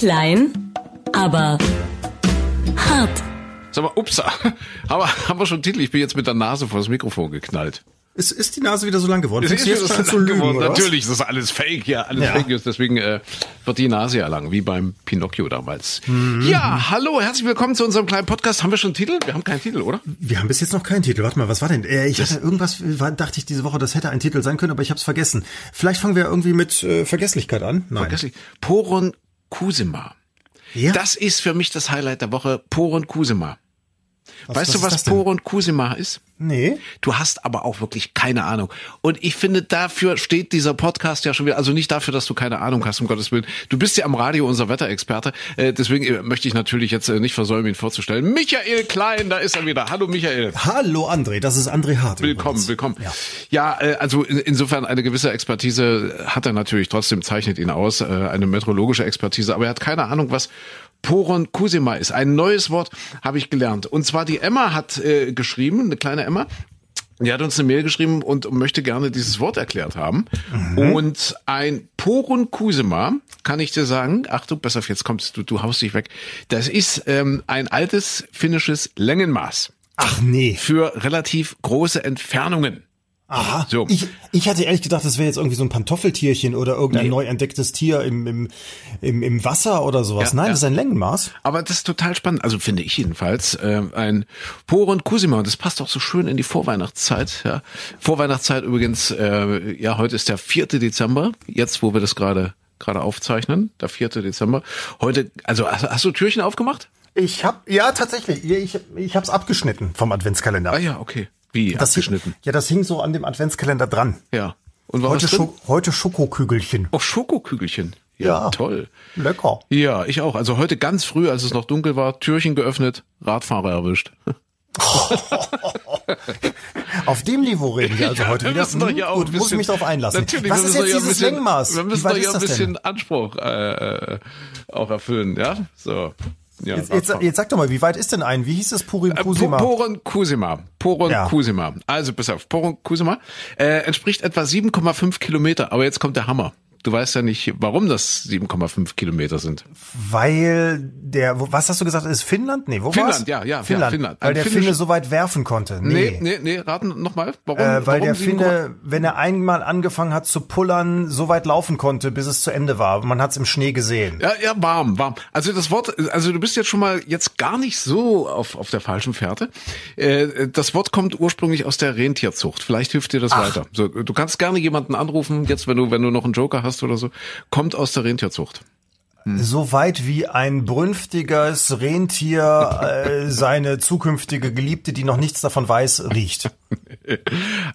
Klein, aber hart. Sag mal, ups, haben wir, haben wir schon einen Titel? Ich bin jetzt mit der Nase vor das Mikrofon geknallt. Ist, ist die Nase wieder so lang geworden? Ist jetzt schon so zu lang lügen, geworden. Natürlich, das ist alles Fake, ja, alles Ja. Fake News. Deswegen äh, wird die Nase ja lang, wie beim Pinocchio damals. Mhm. Ja, hallo, herzlich willkommen zu unserem kleinen Podcast. Haben wir schon einen Titel? Wir haben keinen Titel, oder? Wir haben bis jetzt noch keinen Titel. Warte mal, was war denn? Äh, ich hatte irgendwas, war, dachte ich diese Woche, das hätte ein Titel sein können, aber ich habe es vergessen. Vielleicht fangen wir irgendwie mit äh, Vergesslichkeit an. Nein. Vergesslich. Poron Kusima. Ja? Das ist für mich das Highlight der Woche. Poron Kusima. Was- weißt was du, was denn? Poron Kusima ist? Nee. Du hast aber auch wirklich keine Ahnung. Und ich finde, dafür steht dieser Podcast ja schon wieder, also nicht dafür, dass du keine Ahnung hast, um Gottes Willen. Du bist ja am Radio unser Wetterexperte. Äh, deswegen äh, möchte ich natürlich jetzt äh, nicht versäumen, ihn vorzustellen. Michael Klein, da ist er wieder. Hallo Michael. Hallo André, das ist André Hart. Willkommen, übrigens. willkommen. Ja. Ja, äh, also in, insofern eine gewisse Expertise hat er natürlich trotzdem, zeichnet ihn aus, eine meteorologische Expertise, aber er hat keine Ahnung, was Poron Kusima ist. Ein neues Wort habe ich gelernt. Und zwar die Emma hat äh, geschrieben, eine kleine Emma, die hat uns eine Mail geschrieben und möchte gerne dieses Wort erklärt haben. Und ein Poron Kusima, kann ich dir sagen, Achtung, pass auf, jetzt kommst du, du haust dich weg. Das ist ähm, ein altes finnisches Längenmaß Ach nee. für relativ große Entfernungen. Aha. So. Ich, ich hatte ehrlich gedacht, das wäre jetzt irgendwie so ein Pantoffeltierchen oder irgendein Nee. neu entdecktes Tier im, im, im, im Wasser oder sowas. Ja, Nein, ja. das ist ein Längenmaß. Aber das ist total spannend, also finde ich jedenfalls, äh, ein Poron Kusima und das passt auch so schön in die Vorweihnachtszeit. Ja. Vorweihnachtszeit übrigens, äh, ja, heute ist der 4. Dezember, jetzt wo wir das gerade gerade aufzeichnen, der 4. Dezember. Heute, also hast, hast du Türchen aufgemacht? Ich hab, ja, tatsächlich. Ich, ich hab's abgeschnitten vom Adventskalender. Ah ja, okay. Wie Das abgeschnitten? Hing, ja, das hing so an dem Adventskalender dran. Ja. Und war Heute? Scho heute Schokokügelchen. Oh, Schokokügelchen. Ja, Ja. toll. Lecker. Ja, ich auch. Also heute ganz früh, als es noch dunkel war, Türchen geöffnet, Radfahrer erwischt. Auf dem Niveau reden wir also heute wir wieder. müssen doch Hm, ja auch Gut, muss ich mich darauf einlassen. Natürlich, Was wir ist jetzt doch ja ein dieses bisschen, Längenmaß? Wir müssen doch ja ist ein bisschen? Anspruch äh, äh, auch erfüllen, ja? So. Ja, Jetzt, jetzt, jetzt sag doch mal, wie weit ist denn ein? Wie hieß das Purim Äh, Kusima? Poron Kusima. Poron Ja. Kusima. Also pass auf, Poron Kusima äh, entspricht etwa 7,5 Kilometer. Aber jetzt kommt der Hammer. Du weißt ja nicht, warum das 7,5 Kilometer sind. Weil der, was hast du gesagt, ist Finnland? Nee, wo Finnland, war's? ja, ja, ja, Finnland. Finnland. Weil der finnisch- Finne so weit werfen konnte. Nee, Nee. nee, nee, raten nochmal. Warum? Äh, weil warum der 7,5? Finne, wenn er einmal angefangen hat zu pullern, so weit laufen konnte, bis es zu Ende war. Man hat es im Schnee gesehen. Ja, ja, warm, warm. Also das Wort, also du bist jetzt schon mal jetzt gar nicht so auf, auf der falschen Fährte. Äh, das Wort kommt ursprünglich aus der Rentierzucht. Vielleicht hilft dir das weiter. So, du kannst gerne jemanden anrufen, jetzt wenn du, wenn du noch einen Joker hast oder so, kommt aus der Rentierzucht. So weit wie ein brünftiges Rentier äh, seine zukünftige Geliebte, die noch nichts davon weiß, riecht.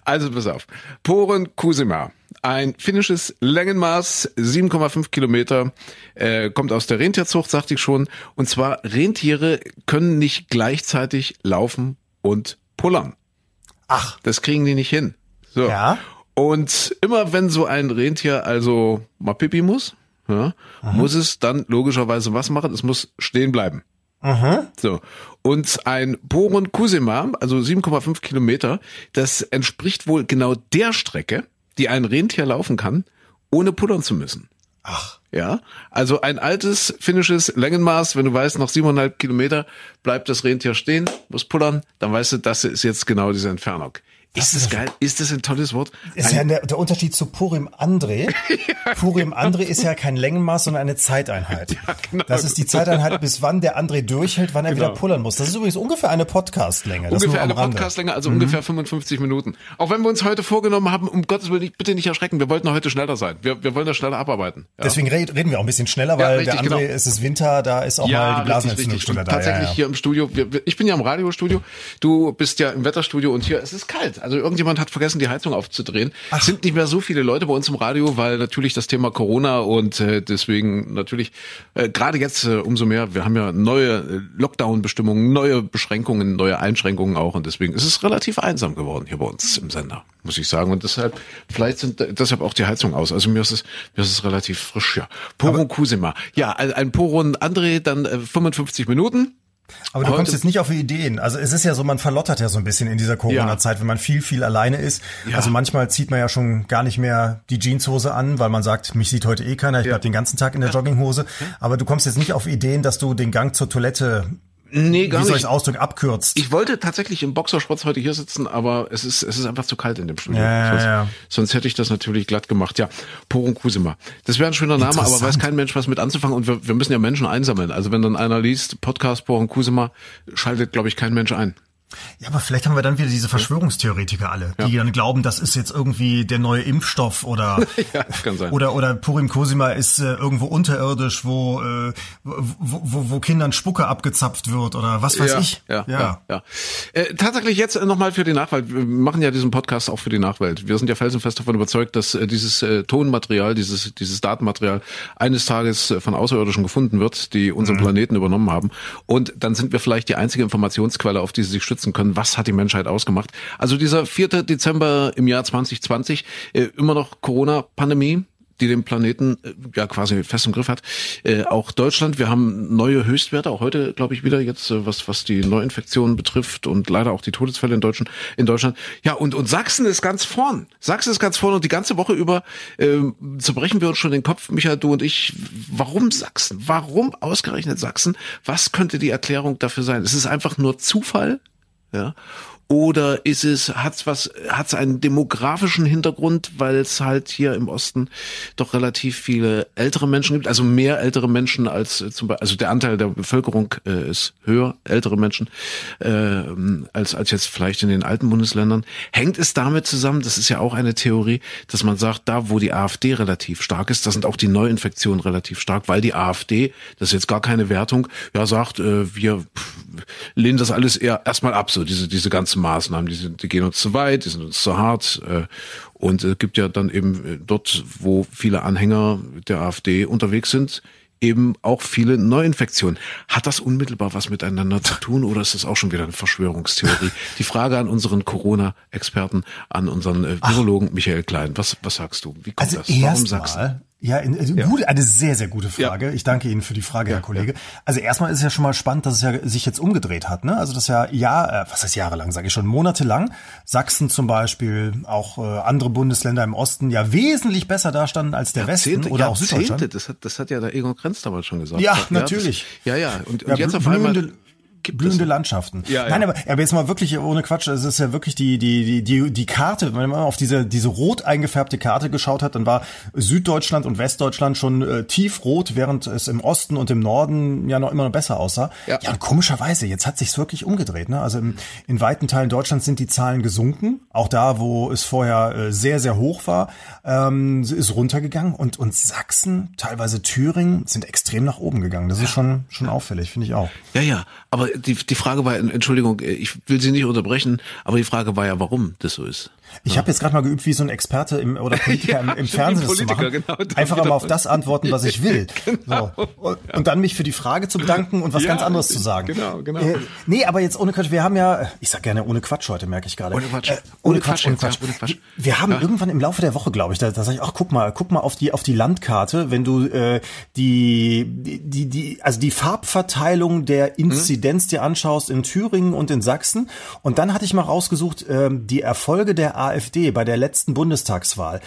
Also pass auf. Poren Kusima. Ein finnisches Längenmaß, 7,5 Kilometer, äh, kommt aus der Rentierzucht, sagte ich schon. Und zwar Rentiere können nicht gleichzeitig laufen und pullern. Ach, Das kriegen die nicht hin. So. Ja. Und immer wenn so ein Rentier also mal pipi muss, ja, muss es dann logischerweise was machen? Es muss stehen bleiben. So. Und ein Poron Kusima, also 7,5 Kilometer, das entspricht wohl genau der Strecke, die ein Rentier laufen kann, ohne pullern zu müssen. ach. Ja, also ein altes finnisches Längenmaß, wenn du weißt, nach 7,5 Kilometer bleibt das Rentier stehen, muss pullern, dann weißt du, das ist jetzt genau diese Entfernung. Ist das geil? Ist das ein tolles Wort? Ist ja der, der Unterschied zu Purim Andre. Purim Andre ist ja kein Längenmaß, sondern eine Zeiteinheit. genau. Das ist die Zeiteinheit, bis wann der André durchhält, wann er Genau. wieder pullern muss. Das ist übrigens ungefähr eine Podcastlänge. Das Ungefähr eine. Podcastlänge, also ungefähr 55 Minuten. Auch wenn wir uns heute vorgenommen haben, um Gottes Willen, bitte nicht erschrecken, wir wollten heute schneller sein. Wir, wir wollen das schneller abarbeiten. Ja. Deswegen red- reden wir auch ein bisschen schneller, weil richtig, der André, genau. es ist Winter, da ist auch mal die Blasenentzündung Und schneller da. Tatsächlich Ja, ja. hier im Studio. Wir, ich bin ja im Radiostudio. Du bist ja im Wetterstudio und hier es ist kalt. Also irgendjemand hat vergessen, die Heizung aufzudrehen. Es sind nicht mehr so viele Leute bei uns im Radio, weil natürlich das Thema Corona und äh, deswegen natürlich äh, gerade jetzt äh, umso mehr. Wir haben ja neue äh, Lockdown-Bestimmungen, neue Beschränkungen, neue Einschränkungen auch und deswegen ist es relativ einsam geworden hier bei uns im Sender, muss ich sagen. Und deshalb vielleicht sind äh, deshalb auch die Heizung aus. Also mir ist es mir ist es relativ frisch ja. Poron Kusima. Ja, ein, ein Poron André dann äh, 55 Minuten. Aber du kommst jetzt nicht auf Ideen. Also es ist ja so, man verlottert ja so ein bisschen in dieser Corona-Zeit, wenn man viel, viel alleine ist. Ja. Also manchmal zieht man ja schon gar nicht mehr die Jeanshose an, weil man sagt, mich sieht heute eh keiner, ich bleib den ganzen Tag in der Jogginghose. Aber du kommst jetzt nicht auf Ideen, dass du den Gang zur Toilette Nee, gar wie soll ich nicht. es ausdrücken, abkürzt. Ich wollte tatsächlich im Boxershorts heute hier sitzen, aber es ist, es ist einfach zu kalt in dem Studio. Ja, sonst, ja. sonst hätte ich das natürlich glatt gemacht. Ja, Porum Kusima. Das wäre ein schöner Name, aber weiß kein Mensch was mit anzufangen und wir, wir müssen ja Menschen einsammeln. Also wenn dann einer liest, Podcast Porum Kusima, schaltet, glaube ich, kein Mensch ein. Ja, aber vielleicht haben wir dann wieder diese Verschwörungstheoretiker alle, die dann glauben, das ist jetzt irgendwie der neue Impfstoff oder Ja, kann sein. oder oder Purim Cosima ist äh, irgendwo unterirdisch, wo, äh, wo, wo wo Kindern Spucke abgezapft wird oder was weiß ja, ich. Ja, ja. ja, Äh, tatsächlich jetzt nochmal für die Nachwelt. Wir machen ja diesen Podcast auch für die Nachwelt. Wir sind ja felsenfest davon überzeugt, dass äh, dieses äh, Tonmaterial, dieses, dieses Datenmaterial eines Tages äh, von Außerirdischen gefunden wird, die unseren Planeten übernommen haben. Und dann sind wir vielleicht die einzige Informationsquelle, auf die sie sich stützen können. Was hat die Menschheit ausgemacht? Also dieser 4. Dezember im Jahr 2020, äh, immer noch Corona-Pandemie die den Planeten äh, ja quasi fest im Griff hat. Äh, auch Deutschland, wir haben neue Höchstwerte, auch heute glaube ich wieder jetzt, äh, was was die Neuinfektionen betrifft und leider auch die Todesfälle in Deutschland. In Deutschland. Ja und und Sachsen ist ganz vorn. Sachsen ist ganz vorn und die ganze Woche über äh, zerbrechen wir uns schon den Kopf, Michael, du und ich. Warum Sachsen? Warum ausgerechnet Sachsen? Was könnte die Erklärung dafür sein? Ist es einfach nur Zufall? Ja. Oder ist es, hat's was, hat's einen demografischen Hintergrund, weil es halt hier im Osten doch relativ viele ältere Menschen gibt, also mehr ältere Menschen als äh, zum Beispiel, also der Anteil der Bevölkerung äh, ist höher, ältere Menschen, äh, als, als jetzt vielleicht in den alten Bundesländern. Hängt es damit zusammen, das ist ja auch eine Theorie, dass man sagt, da wo die AfD relativ stark ist, da sind auch die Neuinfektionen relativ stark, weil die AfD, das ist jetzt gar keine Wertung, ja sagt, äh, wir lehnen das alles eher erstmal ab, so diese, diese ganzen Maßnahmen, die, sind, die gehen uns zu weit, die sind uns zu hart. Äh, und es gibt ja dann eben äh, dort, wo viele Anhänger der AfD unterwegs sind, eben auch viele Neuinfektionen. Hat das unmittelbar was miteinander zu tun oder ist das auch schon wieder eine Verschwörungstheorie? Die Frage an unseren Corona-Experten, an unseren äh, Virologen Michael Klein. Was, was sagst du? Wie kommt Also das? Warum erstmal, Sachsen? Ja, in, also Gut, eine sehr, sehr gute Frage. Ich danke Ihnen für die Frage, Herr Kollege. Also erstmal ist es ja schon mal spannend, dass es ja sich jetzt umgedreht hat. Ne? Also das ja, ja, äh, was heißt jahrelang, sage ich schon, monatelang. Sachsen zum Beispiel, auch äh, andere Bundesländer im Osten ja wesentlich besser dastanden als der Westen oder auch Jahrzehnte, Süddeutschland. Das hat, das hat ja der Egon Krenz damals schon gesagt. Ja, natürlich. Das, ja, ja. Und, und Ja, jetzt auf einmal blühende-. Landschaften. Ja, ja. Nein, aber, aber jetzt mal wirklich ohne Quatsch, es ist ja wirklich die, die, die, die, die Karte, wenn man auf diese, diese rot eingefärbte Karte geschaut hat, dann war Süddeutschland und Westdeutschland schon äh, tiefrot, während es im Osten und im Norden ja noch immer noch besser aussah. Ja. ja und komischerweise, jetzt hat sich's wirklich umgedreht. Ne? Also im, in weiten Teilen Deutschlands sind die Zahlen gesunken, auch da, wo es vorher äh, sehr, sehr hoch war, ähm, ist runtergegangen und, und Sachsen, teilweise Thüringen, sind extrem nach oben gegangen. Das ist schon, schon auffällig, finde ich auch. Ja, ja. Aber die, die Frage war, Entschuldigung, ich will Sie nicht unterbrechen, aber die Frage war ja, warum das so ist. Ich habe jetzt gerade mal geübt, wie so ein Experte im, oder Politiker im, im stimmt, Fernsehen das zu Politiker, machen. genau, Einfach wieder- mal auf das antworten, was ich will. Genau. So. Und, und dann mich für die Frage zu bedanken und was Ja, ganz anderes zu sagen. genau, genau. Äh, nee, aber jetzt ohne Quatsch. Wir haben ja, ich sag gerne ohne Quatsch heute, merke ich gerade. Ohne Quatsch. Äh, ohne, Ohne Quatsch, Quatsch ohne ja, Quatsch. ohne Quatsch. Wir haben irgendwann im Laufe der Woche, glaube ich, da, da sag ich, ach guck mal, guck mal auf die auf die Landkarte, wenn du äh, die die die also die Farbverteilung der Inzidenz dir anschaust in Thüringen und in Sachsen und dann hatte ich mal rausgesucht ähm, die Erfolge der AfD bei der letzten Bundestagswahl.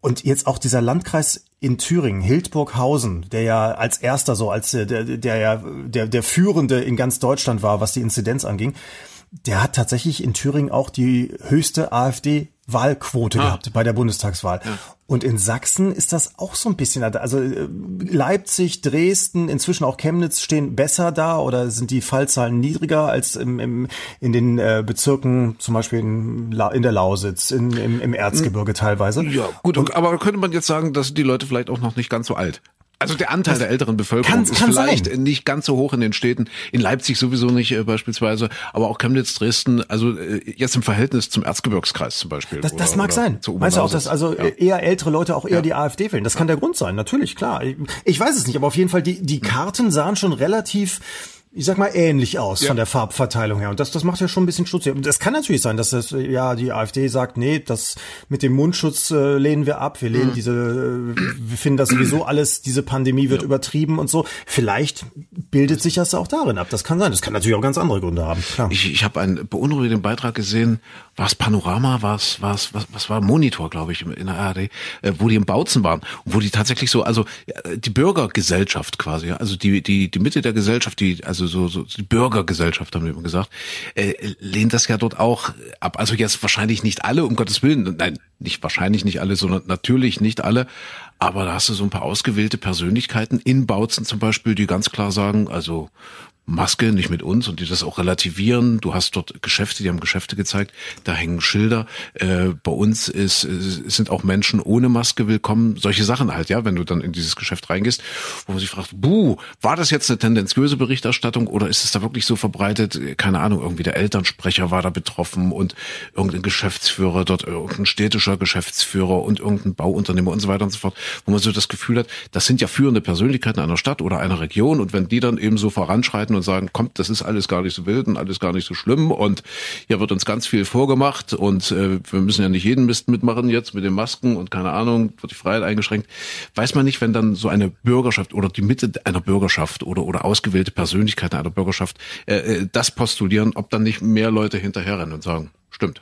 Und jetzt auch dieser Landkreis in Thüringen, Hildburghausen, der ja als erster so, als der, der ja der, der führende in ganz Deutschland war, was die Inzidenz anging, der hat tatsächlich in Thüringen auch die höchste AfD-Wahlquote gehabt bei der Bundestagswahl. Und in Sachsen ist das auch so ein bisschen, also äh, Leipzig, Dresden, inzwischen auch Chemnitz stehen besser da oder sind die Fallzahlen niedriger als im, im, in den äh, Bezirken, zum Beispiel in, La in der Lausitz, in, im, im Erzgebirge teilweise. Ja, gut, aber könnte man jetzt sagen, dass die Leute vielleicht auch noch nicht ganz so alt. Also der Anteil der älteren Bevölkerung kann- ist kann vielleicht sein. nicht ganz so hoch in den Städten, in Leipzig sowieso nicht äh, beispielsweise, aber auch Chemnitz, Dresden, also äh, jetzt im Verhältnis zum Erzgebirgskreis zum Beispiel. Das, das oder- mag oder sein. Meinst du auch, dass also Ja. eher ältere Leute auch eher die AfD wählen? Das kann der Grund sein, natürlich, klar. Ich, ich weiß es nicht, aber auf jeden Fall, die, die Karten sahen schon relativ ich sag mal, ähnlich aus ja. von der Farbverteilung her. Und das, das macht ja schon ein bisschen Schutz. Das kann natürlich sein, dass das, ja, die AfD sagt, nee, das mit dem Mundschutz äh, lehnen wir ab. Wir lehnen mhm. diese, äh, wir finden das sowieso alles, diese Pandemie wird ja. übertrieben und so. Vielleicht bildet sich das auch darin ab. Das kann sein. Das kann natürlich auch ganz andere Gründe haben. Klar. Ich, ich habe einen beunruhigenden Beitrag gesehen. War es Panorama? War es, war es, was, was war Monitor, glaube ich, in der ARD, äh, wo die im Bautzen waren. Und wo die tatsächlich so, also die Bürgergesellschaft quasi, also die, die, die Mitte der Gesellschaft, die, also also so, so die Bürgergesellschaft, haben wir immer gesagt, äh, lehnt das ja dort auch ab. Also jetzt wahrscheinlich nicht alle, um Gottes Willen, nein, nicht wahrscheinlich nicht alle, sondern natürlich nicht alle. Aber da hast du so ein paar ausgewählte Persönlichkeiten in Bautzen zum Beispiel, die ganz klar sagen, also Maske, nicht mit uns und die das auch relativieren. Du hast dort Geschäfte, die haben Geschäfte gezeigt, da hängen Schilder. Äh, bei uns ist, sind auch Menschen ohne Maske willkommen. Solche Sachen halt, ja, wenn du dann in dieses Geschäft reingehst, wo man sich fragt, buh, war das jetzt eine tendenziöse Berichterstattung oder ist es da wirklich so verbreitet? Keine Ahnung, irgendwie der Elternsprecher war da betroffen und irgendein Geschäftsführer dort, irgendein städtischer Geschäftsführer und irgendein Bauunternehmer und so weiter und so fort, wo man so das Gefühl hat, das sind ja führende Persönlichkeiten einer Stadt oder einer Region und wenn die dann eben so voranschreiten und sagen, kommt, das ist alles gar nicht so wild und alles gar nicht so schlimm und hier wird uns ganz viel vorgemacht und äh, wir müssen ja nicht jeden Mist mitmachen jetzt mit den Masken und keine Ahnung, wird die Freiheit eingeschränkt. Weiß man nicht, wenn dann so eine Bürgerschaft oder die Mitte einer Bürgerschaft oder, oder ausgewählte Persönlichkeiten einer Bürgerschaft äh, äh das postulieren, ob dann nicht mehr Leute hinterherrennen und sagen, stimmt.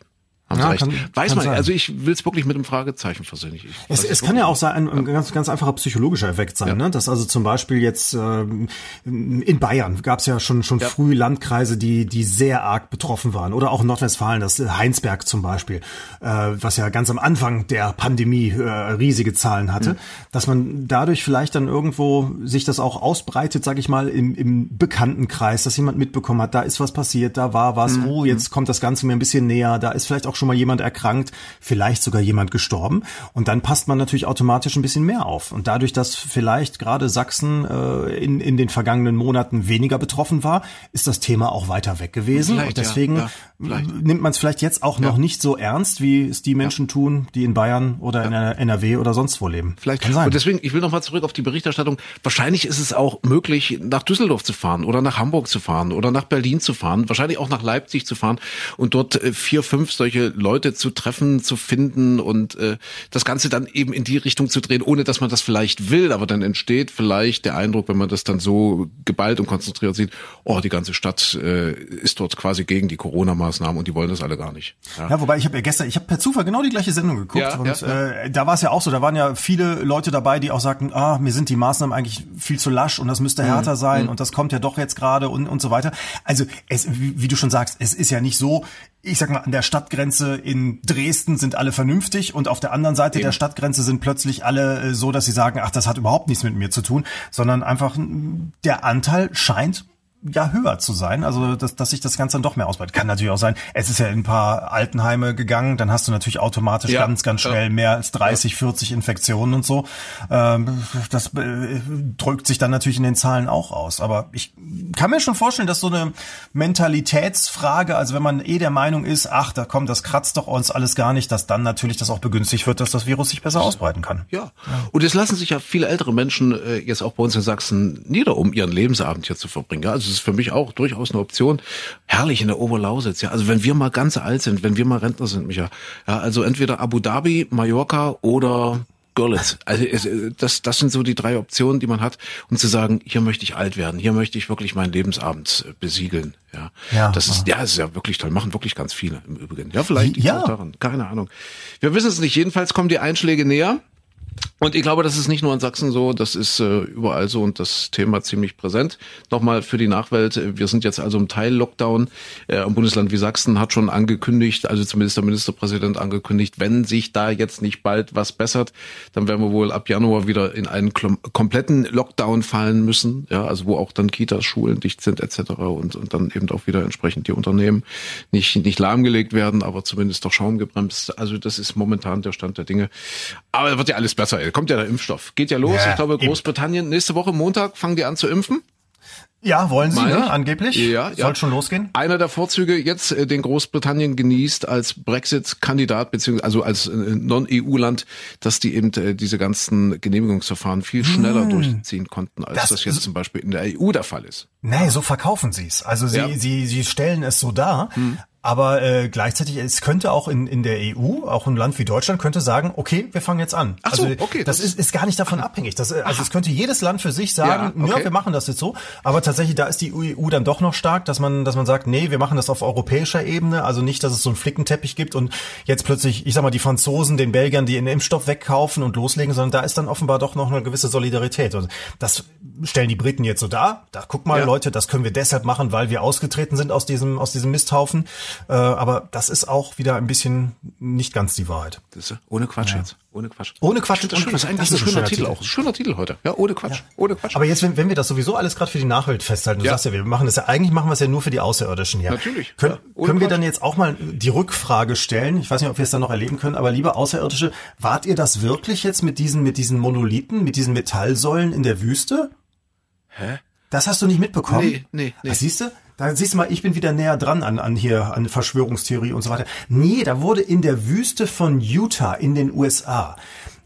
Haben ja, kann, Weiß kann man, sein. also ich will es wirklich mit einem Fragezeichen versehen. Ich, es, es kann ja auch sein, ein, ein ganz, ganz einfacher psychologischer Effekt sein, ja. ne? dass also zum Beispiel jetzt ähm, in Bayern gab es ja schon schon ja. früh Landkreise, die die sehr arg betroffen waren oder auch in Nordwestfalen, das Heinsberg zum Beispiel, äh, was ja ganz am Anfang der Pandemie äh, riesige Zahlen hatte, mhm. dass man dadurch vielleicht dann irgendwo sich das auch ausbreitet, sag ich mal, im, im Bekanntenkreis, dass jemand mitbekommen hat, da ist was passiert, da war was, mhm. oh, jetzt kommt das Ganze mir ein bisschen näher, da ist vielleicht auch schon mal jemand erkrankt, vielleicht sogar jemand gestorben. Und dann passt man natürlich automatisch ein bisschen mehr auf. Und dadurch, dass vielleicht gerade Sachsen äh, in, in den vergangenen Monaten weniger betroffen war, ist das Thema auch weiter weg gewesen. Vielleicht, und deswegen ja, ja, nimmt man es vielleicht jetzt auch noch nicht so ernst, wie es die Menschen tun, die in Bayern oder in NRW oder sonst wo leben. Vielleicht. Kann sein. Und deswegen, ich will noch mal zurück auf die Berichterstattung. Wahrscheinlich ist es auch möglich, nach Düsseldorf zu fahren oder nach Hamburg zu fahren oder nach Berlin zu fahren, wahrscheinlich auch nach Leipzig zu fahren und dort äh, vier, fünf solche Leute zu treffen, zu finden und äh, das Ganze dann eben in die Richtung zu drehen, ohne dass man das vielleicht will, aber dann entsteht vielleicht der Eindruck, wenn man das dann so geballt und konzentriert sieht, oh, die ganze Stadt äh, ist dort quasi gegen die Corona-Maßnahmen und die wollen das alle gar nicht. Ja, ja wobei ich habe ja gestern, ich habe per Zufall genau die gleiche Sendung geguckt ja, und ja, Äh, da war es ja auch so, da waren ja viele Leute dabei, die auch sagten, ah, mir sind die Maßnahmen eigentlich viel zu lasch und das müsste mhm. härter mhm. sein und das kommt ja doch jetzt gerade und und so weiter. Also es, wie, wie du schon sagst, es ist ja nicht so, ich sag mal, an der Stadtgrenze in Dresden sind alle vernünftig und auf der anderen Seite Eben. der Stadtgrenze sind plötzlich alle äh, so, dass sie sagen, ach, das hat überhaupt nichts mit mir zu tun, sondern einfach der Anteil scheint ja höher zu sein, also dass, dass sich das Ganze dann doch mehr ausbreitet. Kann natürlich auch sein, es ist ja in ein paar Altenheime gegangen, dann hast du natürlich automatisch ja, ganz, ganz schnell ja. mehr als 30, 40 Infektionen und so. Ähm, das äh, drückt sich dann natürlich in den Zahlen auch aus. Aber ich kann mir schon vorstellen, dass so eine Mentalitätsfrage, also wenn man eh der Meinung ist, ach, da kommt, das kratzt doch uns alles gar nicht, dass dann natürlich das auch begünstigt wird, dass das Virus sich besser ausbreiten kann. Ja. Und es lassen sich ja viele ältere Menschen äh, jetzt auch bei uns in Sachsen nieder, um ihren Lebensabend hier zu verbringen. Also ist für mich auch durchaus eine Option. Herrlich in der Oberlausitz, ja. Also wenn wir mal ganz alt sind, wenn wir mal Rentner sind, Micha, ja, also entweder Abu Dhabi, Mallorca oder Görlitz. Also das, das sind so die drei Optionen, die man hat, um zu sagen, hier möchte ich alt werden, hier möchte ich wirklich meinen Lebensabend äh, besiegeln. Ja, ja das ist ja, das ist ja wirklich toll. Machen wirklich ganz viele im Übrigen. Ja, vielleicht ja. daran. Keine Ahnung. Wir wissen es nicht. Jedenfalls kommen die Einschläge näher. Und ich glaube, das ist nicht nur in Sachsen so, das ist äh, überall so und das Thema ziemlich präsent. Nochmal für die Nachwelt, wir sind jetzt also im Teil-Lockdown. Äh, ein Bundesland wie Sachsen hat schon angekündigt, also zumindest der Ministerpräsident angekündigt, wenn sich da jetzt nicht bald was bessert, dann werden wir wohl ab Januar wieder in einen kompletten Lockdown fallen müssen, ja, also wo auch dann Kitas, Schulen dicht sind etc. und, und dann eben auch wieder entsprechend die Unternehmen nicht, nicht lahmgelegt werden, aber zumindest doch Schaum gebremst. Also das ist momentan der Stand der Dinge. Aber wird ja alles besser. Kommt ja der Impfstoff. Geht ja los. Ja, ich glaube, Großbritannien, nächste Woche Montag fangen die an zu impfen. Ja, wollen Sie, ne? ich? angeblich? Ja, ja. Soll schon losgehen? Einer der Vorzüge jetzt, äh, den Großbritannien genießt als Brexit-Kandidat, beziehungsweise also als äh, Non-EU-Land, dass die eben äh, diese ganzen Genehmigungsverfahren viel schneller durchziehen konnten, als Das das, jetzt zum Beispiel in der EU der Fall ist. Nee, so verkaufen sie es. Also sie, Ja. Hm. sie, sie stellen es so dar. Aber äh, gleichzeitig, es könnte auch in, in der EU, auch ein Land wie Deutschland, könnte sagen, okay, wir fangen jetzt an. Ach so, also okay, das, das- ist, ist gar nicht davon abhängig. Das, äh, also es könnte jedes Land für sich sagen, Ja, ja, okay. wir machen das jetzt so. Aber tatsächlich, da ist die EU dann doch noch stark, dass man, dass man sagt, nee, wir machen das auf europäischer Ebene. Also nicht, dass es so einen Flickenteppich gibt und jetzt plötzlich, ich sag mal, die Franzosen den Belgiern die den Impfstoff wegkaufen und loslegen, sondern da ist dann offenbar doch noch eine gewisse Solidarität. Und das stellen die Briten jetzt so dar. Da guck mal, Ja. Leute, das können wir deshalb machen, weil wir ausgetreten sind aus diesem, aus diesem Misthaufen. Äh, aber das ist auch wieder ein bisschen nicht ganz die Wahrheit. Ohne Quatsch jetzt. Ohne Quatsch. Ohne Quatsch, Das, schön, das ist eigentlich Das ist ein schöner schöner Titel auch. Schöner Titel heute. Ja, ohne Quatsch. Ohne Quatsch. Aber jetzt, wenn, wenn wir das sowieso alles gerade für die Nachwelt festhalten, du Ja. sagst ja, wir machen das ja, eigentlich machen wir es ja nur für die Außerirdischen hier. Natürlich, Können, ja. Können wir Quatsch. dann jetzt auch mal die Rückfrage stellen? Ich weiß nicht, ob wir es dann noch erleben können, aber liebe Außerirdische, wart ihr das wirklich jetzt mit diesen, mit diesen Monolithen, mit diesen Metallsäulen in der Wüste? Hä? Das hast du nicht mitbekommen? Nee, nee, nee. Was siehst du? Da siehst du mal, ich bin wieder näher dran an, an hier, an Verschwörungstheorie und so weiter. Nee, da wurde in der Wüste von Utah in den USA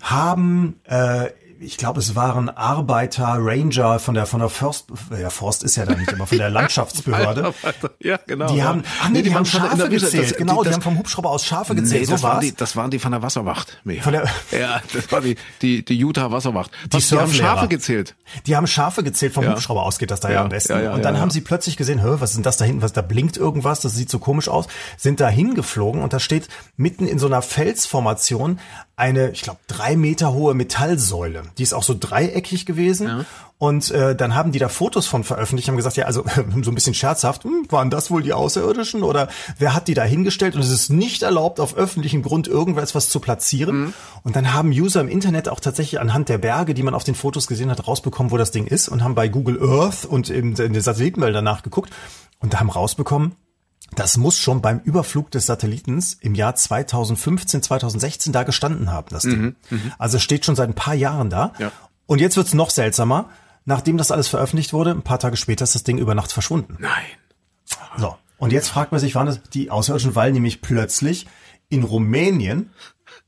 haben, äh, ich glaube, es waren Arbeiter, Ranger von der, von der Forst, ja, Forst ist ja da nicht, aber von der Landschaftsbehörde. Ja, genau. Die haben, ach nee, die, haben von der- Schafe gezählt. das- genau, die, das- haben vom Hubschrauber aus Schafe gezählt. Nee, so das, waren war's. die, das waren die von der Wasserwacht. Micha. Von der- ja, das war die, die, die Utah Wasserwacht. Die die haben. Schafe gezählt. Die haben Schafe gezählt, vom Ja. Hubschrauber aus geht das da ja, Ja, am besten. ja, und dann haben sie plötzlich gesehen, Hö, was ist denn das da hinten, was da blinkt irgendwas, das sieht so komisch aus, sind da hingeflogen und da steht mitten in so einer Felsformation eine, ich glaube, drei Meter hohe Metallsäule. Die ist auch so dreieckig gewesen. Und äh, dann haben die da Fotos von veröffentlicht, haben gesagt, ja, also so ein bisschen scherzhaft, hm, waren das wohl die Außerirdischen oder wer hat die da hingestellt? Und es ist nicht erlaubt, auf öffentlichem Grund irgendwas was zu platzieren. Und dann haben User im Internet auch tatsächlich anhand der Berge, die man auf den Fotos gesehen hat, rausbekommen, wo das Ding ist und haben bei Google Earth und in, in den Satellitenmeldern nachgeguckt und da haben rausbekommen, das muss schon beim Überflug des Satellitens im Jahr 2015, 2016 da gestanden haben, das Ding. Also es steht schon seit ein paar Jahren da. Ja. Und jetzt wird's noch seltsamer. Nachdem das alles veröffentlicht wurde, ein paar Tage später ist das Ding über Nacht verschwunden. Nein. So. Und jetzt fragt man sich, waren das die Außerirdischen, weil nämlich plötzlich in Rumänien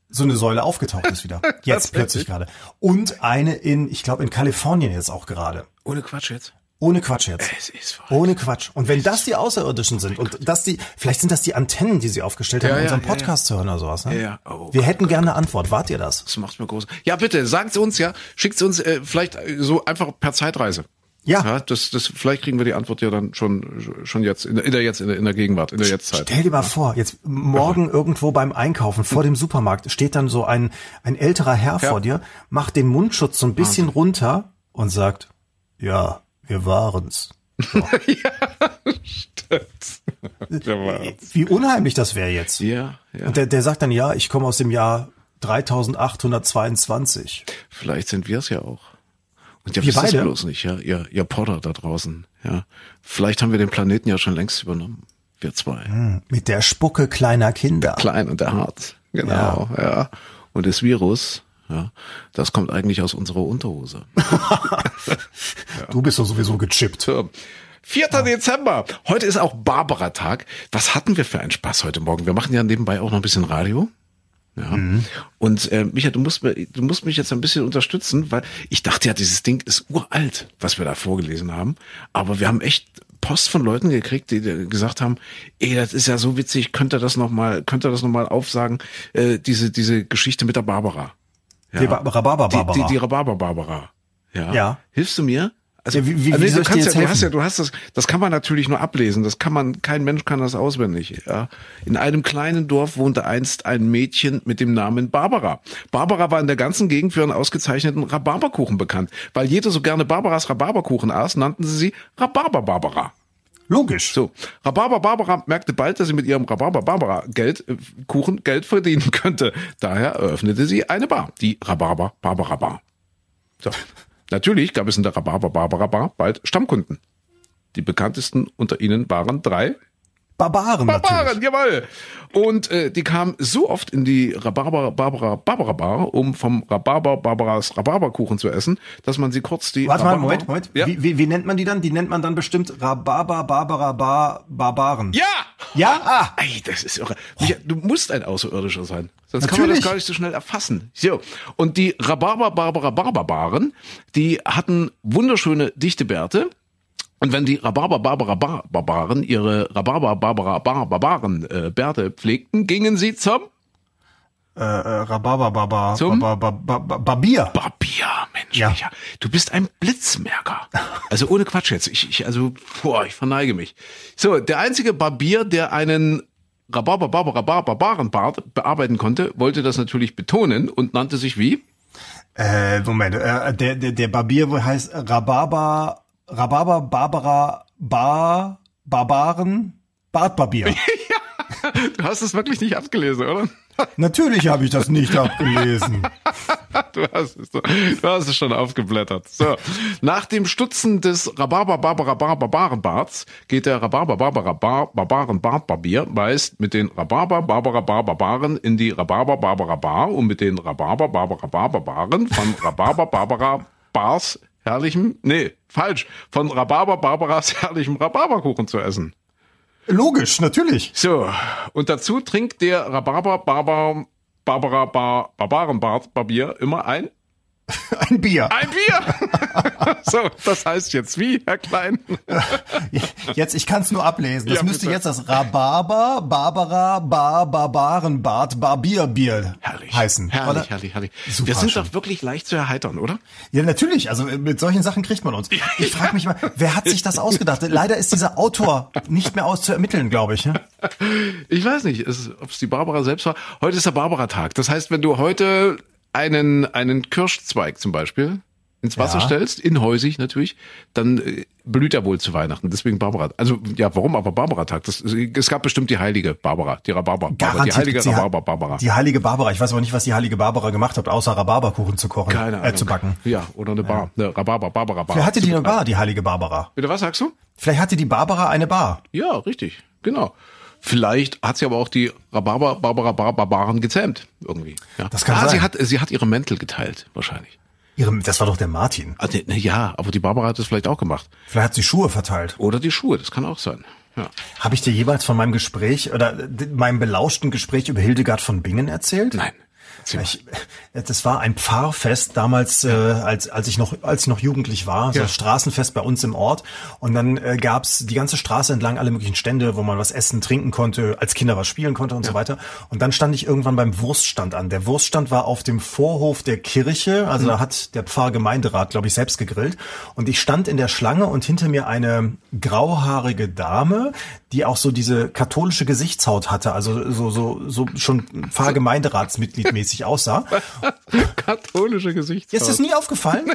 so eine Säule aufgetaucht ist wieder. Jetzt plötzlich gerade. Und eine in, ich glaube, in Kalifornien jetzt auch gerade. Ohne Quatsch jetzt. Ohne Quatsch jetzt. Es ist verrückt. Ohne Quatsch. Und wenn das die Außerirdischen sind und das die, vielleicht sind das die Antennen, die sie aufgestellt haben, Ja, um ja, unseren ja, Podcast zu hören oder sowas. Ne? Ja, ja. Oh Wir Gott, hätten gerne eine Antwort. Wart ihr das? Das macht mir groß. Ja, bitte, sagt's uns ja. Schickt's uns äh, vielleicht äh, so einfach per Zeitreise. Ja. ja das, das, vielleicht kriegen wir die Antwort ja dann schon, schon jetzt, in der, in der jetzt, in der, in der Gegenwart, in der Jetztzeit. Stell dir mal vor, jetzt morgen irgendwo beim Einkaufen vor dem Supermarkt steht dann so ein, ein älterer Herr Ja. vor dir, macht den Mundschutz so ein bisschen runter und sagt, ja, wir waren's. Ja, war- Wie unheimlich das wäre jetzt. ja, ja. Und der, der sagt dann, ja, ich komme aus dem Jahr 3822. Vielleicht sind wir es ja auch. Und ihr Wir wisst beide? bloß nicht, ja, ihr, ihr Podder da draußen, ja. Vielleicht haben wir den Planeten ja schon längst übernommen. Wir zwei. Mit der Spucke kleiner Kinder. Klein und der hart. Genau, ja. Und das Virus, ja, das kommt eigentlich aus unserer Unterhose. Du bist doch sowieso gechippt. So. 4. Dezember. Heute ist auch Barbara-Tag. Was hatten wir für einen Spaß heute Morgen? Wir machen ja nebenbei auch noch ein bisschen Radio. Ja. Und äh, Micha, du musst, mir, du musst mich jetzt ein bisschen unterstützen, weil ich dachte ja, dieses Ding ist uralt, was wir da vorgelesen haben. Aber wir haben echt Post von Leuten gekriegt, die gesagt haben, ey, das ist ja so witzig, könnt ihr das nochmal, könnt ihr das nochmal aufsagen, äh, diese, diese Geschichte mit der Barbara. Ja. Die Ba- Rhabarber-Barbara. Die, die, die Rhabarber-Barbara. Ja. Ja. Hilfst du mir? Also, Ja, wie- wie- also wie du kannst ja, du helfen? hast ja, du hast das, das kann man natürlich nur ablesen. Das kann man, kein Mensch kann das auswendig. Ja. In einem kleinen Dorf wohnte einst ein Mädchen mit dem Namen Barbara. Barbara war in der ganzen Gegend für ihren ausgezeichneten Rhabarberkuchen bekannt. Weil jeder so gerne Barbaras Rhabarberkuchen aß, nannten sie sie Rhabarber Barbara. Logisch. So, Rhabarber Barbara merkte bald, dass sie mit ihrem Rhabarber Barbara Geld, äh, Kuchen Geld verdienen könnte. Daher eröffnete sie eine Bar, die Rhabarber Barbara Bar. So. Natürlich gab es in der Rhabarber Barbara Bar bald Stammkunden. Die bekanntesten unter ihnen waren drei Barbaren, Barbaren, natürlich. jawohl. Und äh, die kam so oft in die Rhabarber Barbara Barbara Bar, um vom Rhabarber Barbaras Rhabarberkuchen zu essen, dass man sie kurz die Warte mal, Rhabarber- Moment, Moment. Ja. Wie, wie, wie nennt man die dann? Die nennt man dann bestimmt Rhabarber, Barbara, Bar, Barbaren. ja! Ja? Ah. Ey, das ist irre. Micha, du musst ein Außerirdischer sein. Sonst kann man Natürlich. das gar nicht so schnell erfassen. So. Und die Rhabarber Barbara Barbaren, die hatten wunderschöne dichte Bärte. Und wenn die Rhabarber Barbara Bar Barbaren ihre Rhabarber Barbara Bar Barbaren äh, Bärte pflegten, gingen sie zum Äh, äh, Rhabarber, Barbar, Zum? Barbier. Barbier, Mensch, Ja. Micha, du bist ein Blitzmerker. Also ohne Quatsch jetzt. Ich, ich also, boah, ich verneige mich. So, der einzige Barbier, der einen Rhabarber Barbara Bar Barbarenbart bearbeiten konnte, wollte das natürlich betonen und nannte sich wie? Äh, Moment, äh, der, der, der Barbier heißt Rhabarber, Rhabarber, Barbara, Bar, Barbaren, Bartbarbier. Du hast es wirklich nicht abgelesen, oder? Natürlich habe ich das nicht abgelesen. Du hast es, du hast es schon aufgeblättert. So, nach dem Stutzen des Rhabarber Barbara Bar Barbarenbarts geht der Rhabarber Barbara Bar Barbarenbartbarbier meist mit den Rhabarber Barbara Bar Barbaren in die Rhabarber Barbara Bar und mit den Rhabarber Barbara Bar Barbaren von Rhabarber Barbara Bars herrlichem, nee, falsch, von Rhabarber Barbaras herrlichem Rhabarberkuchen zu essen. Logisch, natürlich. So, und dazu trinkt der Rhabarber Barbar Barbara Bar Barbarenbart Barbier immer ein Ein Bier. ein Bier. so, das heißt jetzt wie, Herr Klein? Jetzt, ich kann es nur ablesen. Das Ja, müsste bitte. jetzt das Rhabarber, Barbara, Bar, Barbarenbart, Barbierbier Herrlich. heißen. Herrlich, oder? herrlich, herrlich. Super Wir sind schön. doch wirklich leicht zu erheitern, oder? Ja, natürlich. Also äh, mit solchen Sachen kriegt man uns. Ich frage mich mal, wer hat sich das ausgedacht? Leider ist dieser Autor nicht mehr auszuermitteln, glaube ich. Ne? Ich weiß nicht, ob es die Barbara selbst war. Heute ist der Barbara-Tag. Das heißt, wenn du heute einen, einen Kirschzweig zum Beispiel ins Wasser Ja. stellst, inhäusig natürlich, dann äh, blüht er wohl zu Weihnachten. Deswegen Barbara. Also ja, warum aber Barbara-Tag? Es gab bestimmt die heilige Barbara, die Rhabarber. Barbara, die heilige die, Rhabarber Barbara. die heilige Barbara. Ich weiß aber nicht, was die heilige Barbara gemacht hat, außer Rhabarberkuchen zu kochen, Keine Ahnung. äh, zu backen. Ja, oder eine Bar. Eine Rhabarber, Barbara Bar. Vielleicht hatte die eine. Bar, die heilige Barbara. Bitte, was sagst du? Vielleicht hatte die Barbara eine Bar. Ja, richtig, genau. Vielleicht hat sie aber auch die Rhabarber, Barbara, Bar, Barbaren gezähmt, irgendwie. Ja. Das kann ah, sein. Sie hat, sie hat ihre Mäntel geteilt, wahrscheinlich. Ihre, das war doch der Martin. Ah, ne, ja, aber die Barbara hat es vielleicht auch gemacht. Vielleicht hat sie Schuhe verteilt. Oder die Schuhe, das kann auch sein. Ja. Habe ich dir jeweils von meinem Gespräch oder meinem belauschten Gespräch über Hildegard von Bingen erzählt? Nein. Ich, das war ein Pfarrfest damals, äh, als, als ich noch als ich noch jugendlich war, so Ja. ein Straßenfest bei uns im Ort. Und dann äh, gab's die ganze Straße entlang alle möglichen Stände, wo man was essen, trinken konnte, als Kinder was spielen konnte und so weiter. Und dann stand ich irgendwann beim Wurststand an. Der Wurststand war auf dem Vorhof der Kirche, also da hat der Pfarrgemeinderat, glaube ich, selbst gegrillt. Und ich stand in der Schlange und hinter mir eine grauhaarige Dame, die auch so diese katholische Gesichtshaut hatte, also so so so schon Pfarrgemeinderatsmitglied mäßig aussah. Katholische Gesichtshaut. Ist das nie aufgefallen?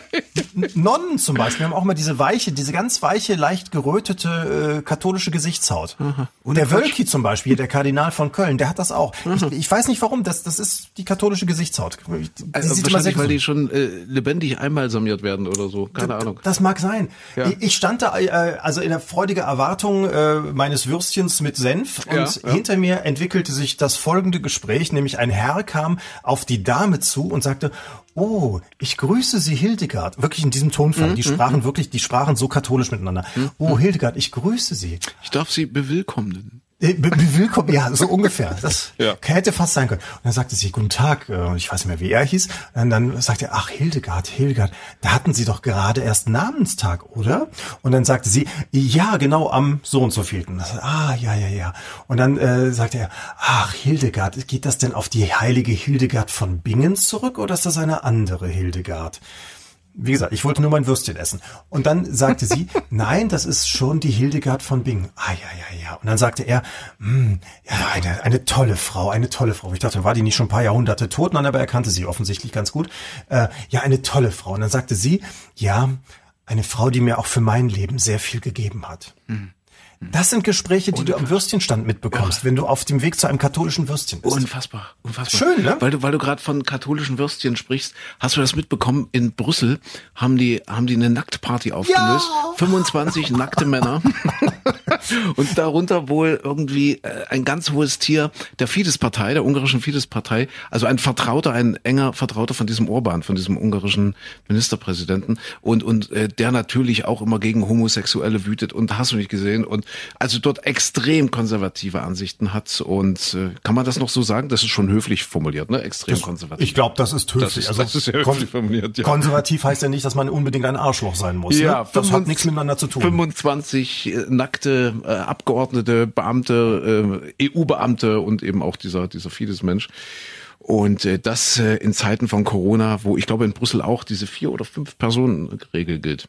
Nonnen zum Beispiel haben auch mal diese weiche, diese ganz weiche, leicht gerötete äh, katholische Gesichtshaut. Und der Wölki zum Beispiel, der Kardinal von Köln, der hat das auch. Ich, ich weiß nicht warum, das, das ist die katholische Gesichtshaut. Die also sieht immer sehr weil die schon äh, lebendig einbalsamiert werden oder so. Keine Ahnung. Das mag sein. Ja. Ich- Ich stand da äh, also in der freudigen Erwartung äh, meines Würstchens mit Senf und Ja, ja. hinter mir entwickelte sich das folgende Gespräch, nämlich ein Herr kam auf die Dame zu und sagte, oh, ich grüße Sie Hildegard. Wirklich in diesem Tonfall. Mhm, Die sprachen wirklich, die sprachen so katholisch miteinander. Oh, Hildegard, ich grüße Sie. Ich darf sie bewillkommnen. Äh, Willkommen, ja, so ungefähr. Das Ja. hätte fast sein können. Und dann sagte sie, guten Tag, äh, und ich weiß nicht mehr, wie er hieß. Und dann sagte er, ach, Hildegard, Hildegard, da hatten Sie doch gerade erst Namenstag, oder? Und dann sagte sie, ja, genau, am so und so vielten. Ah, ja, ja, ja. Und dann äh, sagte er, ach, Hildegard, geht das denn auf die heilige Hildegard von Bingen zurück, oder ist das eine andere Hildegard? Wie gesagt, ich wollte nur mein Würstchen essen. Und dann sagte sie, nein, das ist schon die Hildegard von Bingen. Ah, ja, ja, ja. Und dann sagte er, hm, ja, eine, eine tolle Frau, eine tolle Frau. Ich dachte, war die nicht schon ein paar Jahrhunderte tot? Nein, aber er kannte sie offensichtlich ganz gut. Äh, ja, eine tolle Frau. Und dann sagte sie, ja, eine Frau, die mir auch für mein Leben sehr viel gegeben hat. Das sind Gespräche, die du am Würstchenstand mitbekommst, wenn du auf dem Weg zu einem katholischen Würstchen bist. Unfassbar, unfassbar. Schön, ne? Weil du, weil du gerade von katholischen Würstchen sprichst, hast du das mitbekommen? In Brüssel haben die, haben die eine Nacktparty aufgelöst. 25 nackte Männer und darunter wohl irgendwie äh, ein ganz hohes Tier der Fidesz-Partei, der ungarischen Fidesz-Partei, also ein Vertrauter, ein enger Vertrauter von diesem Orban, von diesem ungarischen Ministerpräsidenten und und äh, der natürlich auch immer gegen Homosexuelle wütet und hast du nicht gesehen und also dort extrem konservative Ansichten hat und äh, kann man das noch so sagen? Das ist schon höflich formuliert, ne? Extrem Das, konservativ. ich glaube, das ist höflich. Das ist- also, das ist höflich formuliert, ja. Konservativ heißt ja nicht, dass man unbedingt ein Arschloch sein muss. ne? Das hat 25 nichts miteinander zu tun. 25 äh, nackte äh, Abgeordnete, Beamte, äh, EU-Beamte und eben auch dieser, dieser Fidesz-Mensch. Und äh, das äh, in Zeiten von Corona, wo ich glaube in Brüssel auch diese vier oder fünf Personen-Regel gilt.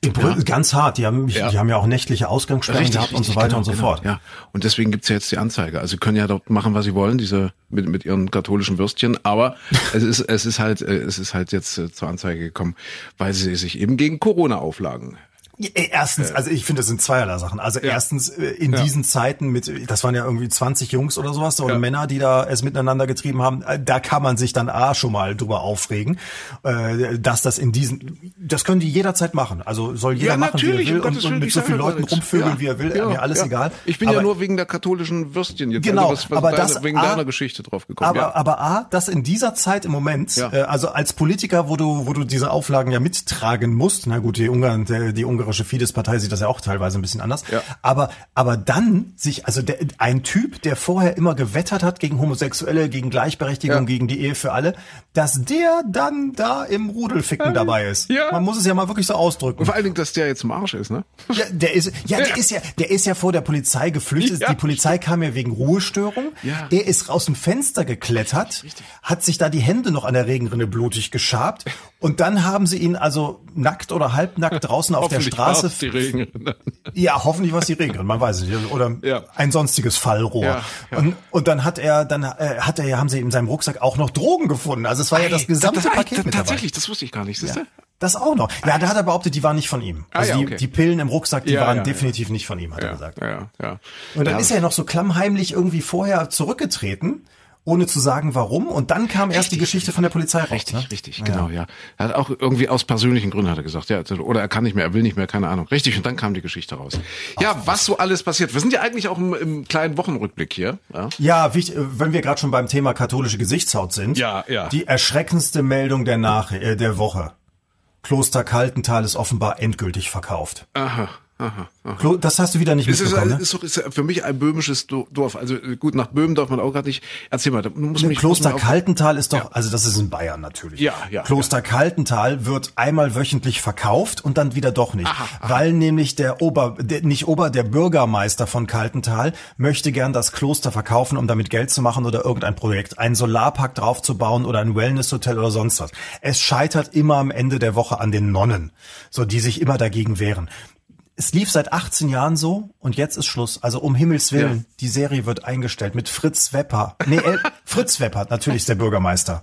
In Brüssel Ganz hart. Die haben, Ja. die haben ja auch nächtliche Ausgangssperren gehabt und so weiter genau, und so genau, fort. Ja, und deswegen gibt's ja jetzt die Anzeige. Also sie können ja dort machen, was sie wollen, diese mit, mit ihren katholischen Würstchen. Aber es ist es ist halt äh, es ist halt jetzt äh, zur Anzeige gekommen, weil sie sich eben gegen Corona auflagen. Ja, äh, Erstens, also ich finde, das sind zweierlei Sachen. Also erstens, äh, in diesen Zeiten mit, das waren ja irgendwie 20 Jungs oder sowas, oder Ja. Männer, die da es miteinander getrieben haben, äh, da kann man sich dann A schon mal drüber aufregen, äh, dass das in diesen, das können die jederzeit machen. Also soll jeder Ja, machen, wie er will und, und mit so vielen ja Leuten rumvögeln, Ja, wie er will, ja, mir alles ja. egal. Ich bin aber, ja nur wegen der katholischen Würstchen jetzt Genau, also was, was aber deine, das wegen A- deiner Geschichte drauf gekommen. Aber, ja. aber A, das in dieser Zeit im Moment, Ja. äh, also als Politiker, wo du, wo du diese Auflagen ja mittragen musst, na gut, die Ungarn, die ungarische Fidesz-Partei sieht das ja auch teilweise ein bisschen anders, Ja. aber, aber dann sich, also der, ein Typ, der vorher immer gewettert hat gegen Homosexuelle, gegen Gleichberechtigung, Ja. gegen die Ehe für alle, dass der dann da im Rudelficken dabei ist. Ja. Man muss es ja mal wirklich so ausdrücken. Und vor allen Dingen, dass der jetzt im Arsch ist, ne? Ja, der ist, ja, der ist ja, der ist ja vor der Polizei geflüchtet. Die Polizei kam ja wegen Ruhestörung. Ja. Der ist aus dem Fenster geklettert, hat sich da die Hände noch an der Regenrinne blutig geschabt. Und dann haben sie ihn also nackt oder halbnackt draußen auf der Straße. die Regenrinne. Ja, hoffentlich war es die Regenrinne, man weiß es nicht. Oder Ja. ein sonstiges Fallrohr. Ja, ja. Und, und dann hat er, dann äh, hat er ja, haben sie in seinem Rucksack auch noch Drogen gefunden. Also es war ja das gesamte das- Paket das- mit dabei. Tatsächlich, das wusste ich gar nicht, siehst du? Das auch noch. Ja, da hat er behauptet, die waren nicht von ihm. Ah, Also ja, die, okay. die Pillen im Rucksack, die Ja, waren ja, definitiv nicht von ihm, hat er Ja, gesagt. ja, ja. Und dann ja, ist er noch so klammheimlich irgendwie vorher zurückgetreten, ohne zu sagen, warum. Und dann kam erst die Geschichte von der Polizei raus. Richtig, ne? richtig, genau, ja. Er hat auch irgendwie aus persönlichen Gründen hat er gesagt, ja, oder er kann nicht mehr, er will nicht mehr, keine Ahnung. Richtig, und dann kam die Geschichte raus. Ja, was so alles passiert. Wir sind ja eigentlich auch im, im kleinen Wochenrückblick hier. Ja. Ja, wichtig, äh, wenn wir gerade schon beim Thema katholische Gesichtshaut sind. Ja, ja. Die erschreckendste Meldung der, Nach äh, der Woche. Kloster Kaltental ist offenbar endgültig verkauft. Aha, aha, aha. Das hast du wieder nicht Es ist, mitbekommen, ein, ne? ist, doch, ist für mich ein böhmisches Do- Dorf. Also gut, nach Böhmen darf man auch gerade nicht. Erzähl mal, du musst mich Kloster musst mir Kaltental ist doch, Ja. also das ist in Bayern natürlich. Ja, ja, Kloster Kaltental wird einmal wöchentlich verkauft und dann wieder doch nicht. Weil nämlich der Ober, der, nicht Ober, der Bürgermeister von Kaltental möchte gern das Kloster verkaufen, um damit Geld zu machen oder irgendein Projekt, einen Solarpark draufzubauen oder ein Wellnesshotel oder sonst was. Es scheitert immer am Ende der Woche an den Nonnen, so die sich immer dagegen wehren. Es lief seit 18 Jahren so und jetzt ist Schluss. Also um Himmels Willen, Ja. die Serie wird eingestellt mit Fritz Wepper. Nee, El Fritz Wepper, natürlich ist der Bürgermeister.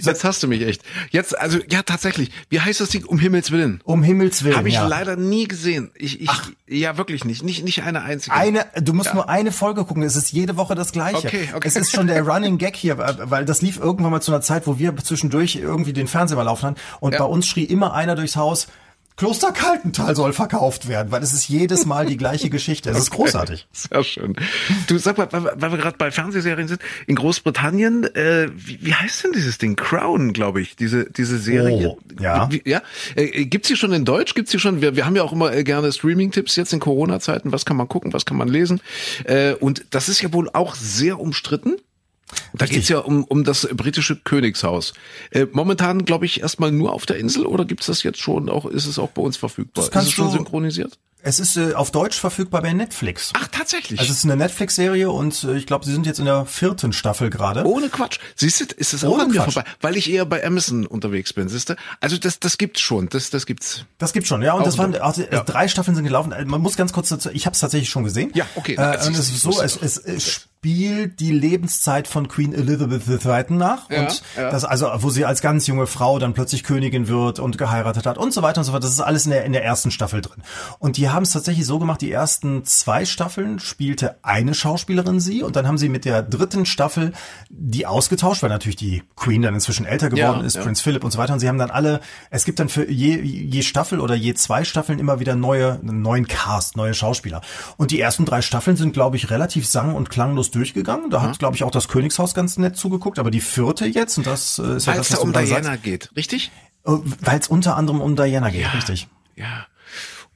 Jetzt hast du mich echt. Jetzt, also ja, tatsächlich. Wie heißt das Ding? Um Himmels Willen. Um Himmels Willen. Habe ich ja. leider nie gesehen. Ich, ich, ja, wirklich nicht. Nicht, nicht eine einzige. Eine, du musst nur eine Folge gucken. Es ist jede Woche das Gleiche. Okay, okay. Es ist schon der Running Gag hier, weil das lief irgendwann mal zu einer Zeit, wo wir zwischendurch irgendwie den Fernseher mal laufen hatten. Und Ja. bei uns schrie immer einer durchs Haus, Kloster Kaltental soll verkauft werden, weil es ist jedes Mal die gleiche Geschichte. Es ist großartig. Sehr schön. Du sag mal, weil, wir- gerade bei Fernsehserien sind, in Großbritannien, äh, wie, wie heißt denn dieses Ding? Crown, glaube ich, diese diese Serie. Oh, ja. Wie, ja. Äh, gibt's die schon in Deutsch? Gibt's die schon? Wir, wir haben ja auch immer äh, gerne Streaming-Tipps jetzt in Corona-Zeiten. Was kann man gucken? Was kann man lesen? Äh, und das ist ja wohl auch sehr umstritten. Da Richtig. geht's ja um, um das britische Königshaus. Äh, momentan, glaube ich, erstmal nur auf der Insel oder gibt's das jetzt schon auch, ist es auch bei uns verfügbar? Das kannst ist es schon du- synchronisiert? Es ist äh, auf Deutsch verfügbar bei Netflix. Ach, tatsächlich. Also es ist eine Netflix-Serie und äh, ich glaube, sie sind jetzt in der vierten Staffel gerade. Ohne Quatsch. Siehst du, ist es auch an mir Quatsch. vorbei, weil ich eher bei Amazon unterwegs bin, siehst du? Also das, das gibt's schon, das, das gibt's. Das gibt's schon, ja. Und Auch das waren so. also, Ja. drei Staffeln sind gelaufen. Man muss ganz kurz dazu, ich habe es tatsächlich schon gesehen. Ja, okay. Äh, und es ist so, es, es, es spielt die Lebenszeit von Queen Elizabeth II. nach. Ja, und ja. das, also, wo sie als ganz junge Frau dann plötzlich Königin wird und geheiratet hat und so weiter und so fort. Das ist alles in der, in der ersten Staffel drin. Und die haben es tatsächlich so gemacht, die ersten zwei Staffeln spielte eine Schauspielerin sie und dann haben sie mit der dritten Staffel die ausgetauscht, weil natürlich die Queen dann inzwischen älter geworden Ja, ist, ja. Prince Philip und so weiter. Und sie haben dann alle, es gibt dann für je, je Staffel oder je zwei Staffeln immer wieder neue, neuen Cast, neue Schauspieler. Und die ersten drei Staffeln sind, glaube ich, relativ sang- und klanglos durchgegangen. Da hat, glaube ich, auch das Königshaus ganz nett zugeguckt. Aber die vierte jetzt, und das äh, ist ja Weil das, da was du um Diana sagst, geht, richtig? weil es unter anderem um Diana geht, richtig. Ja.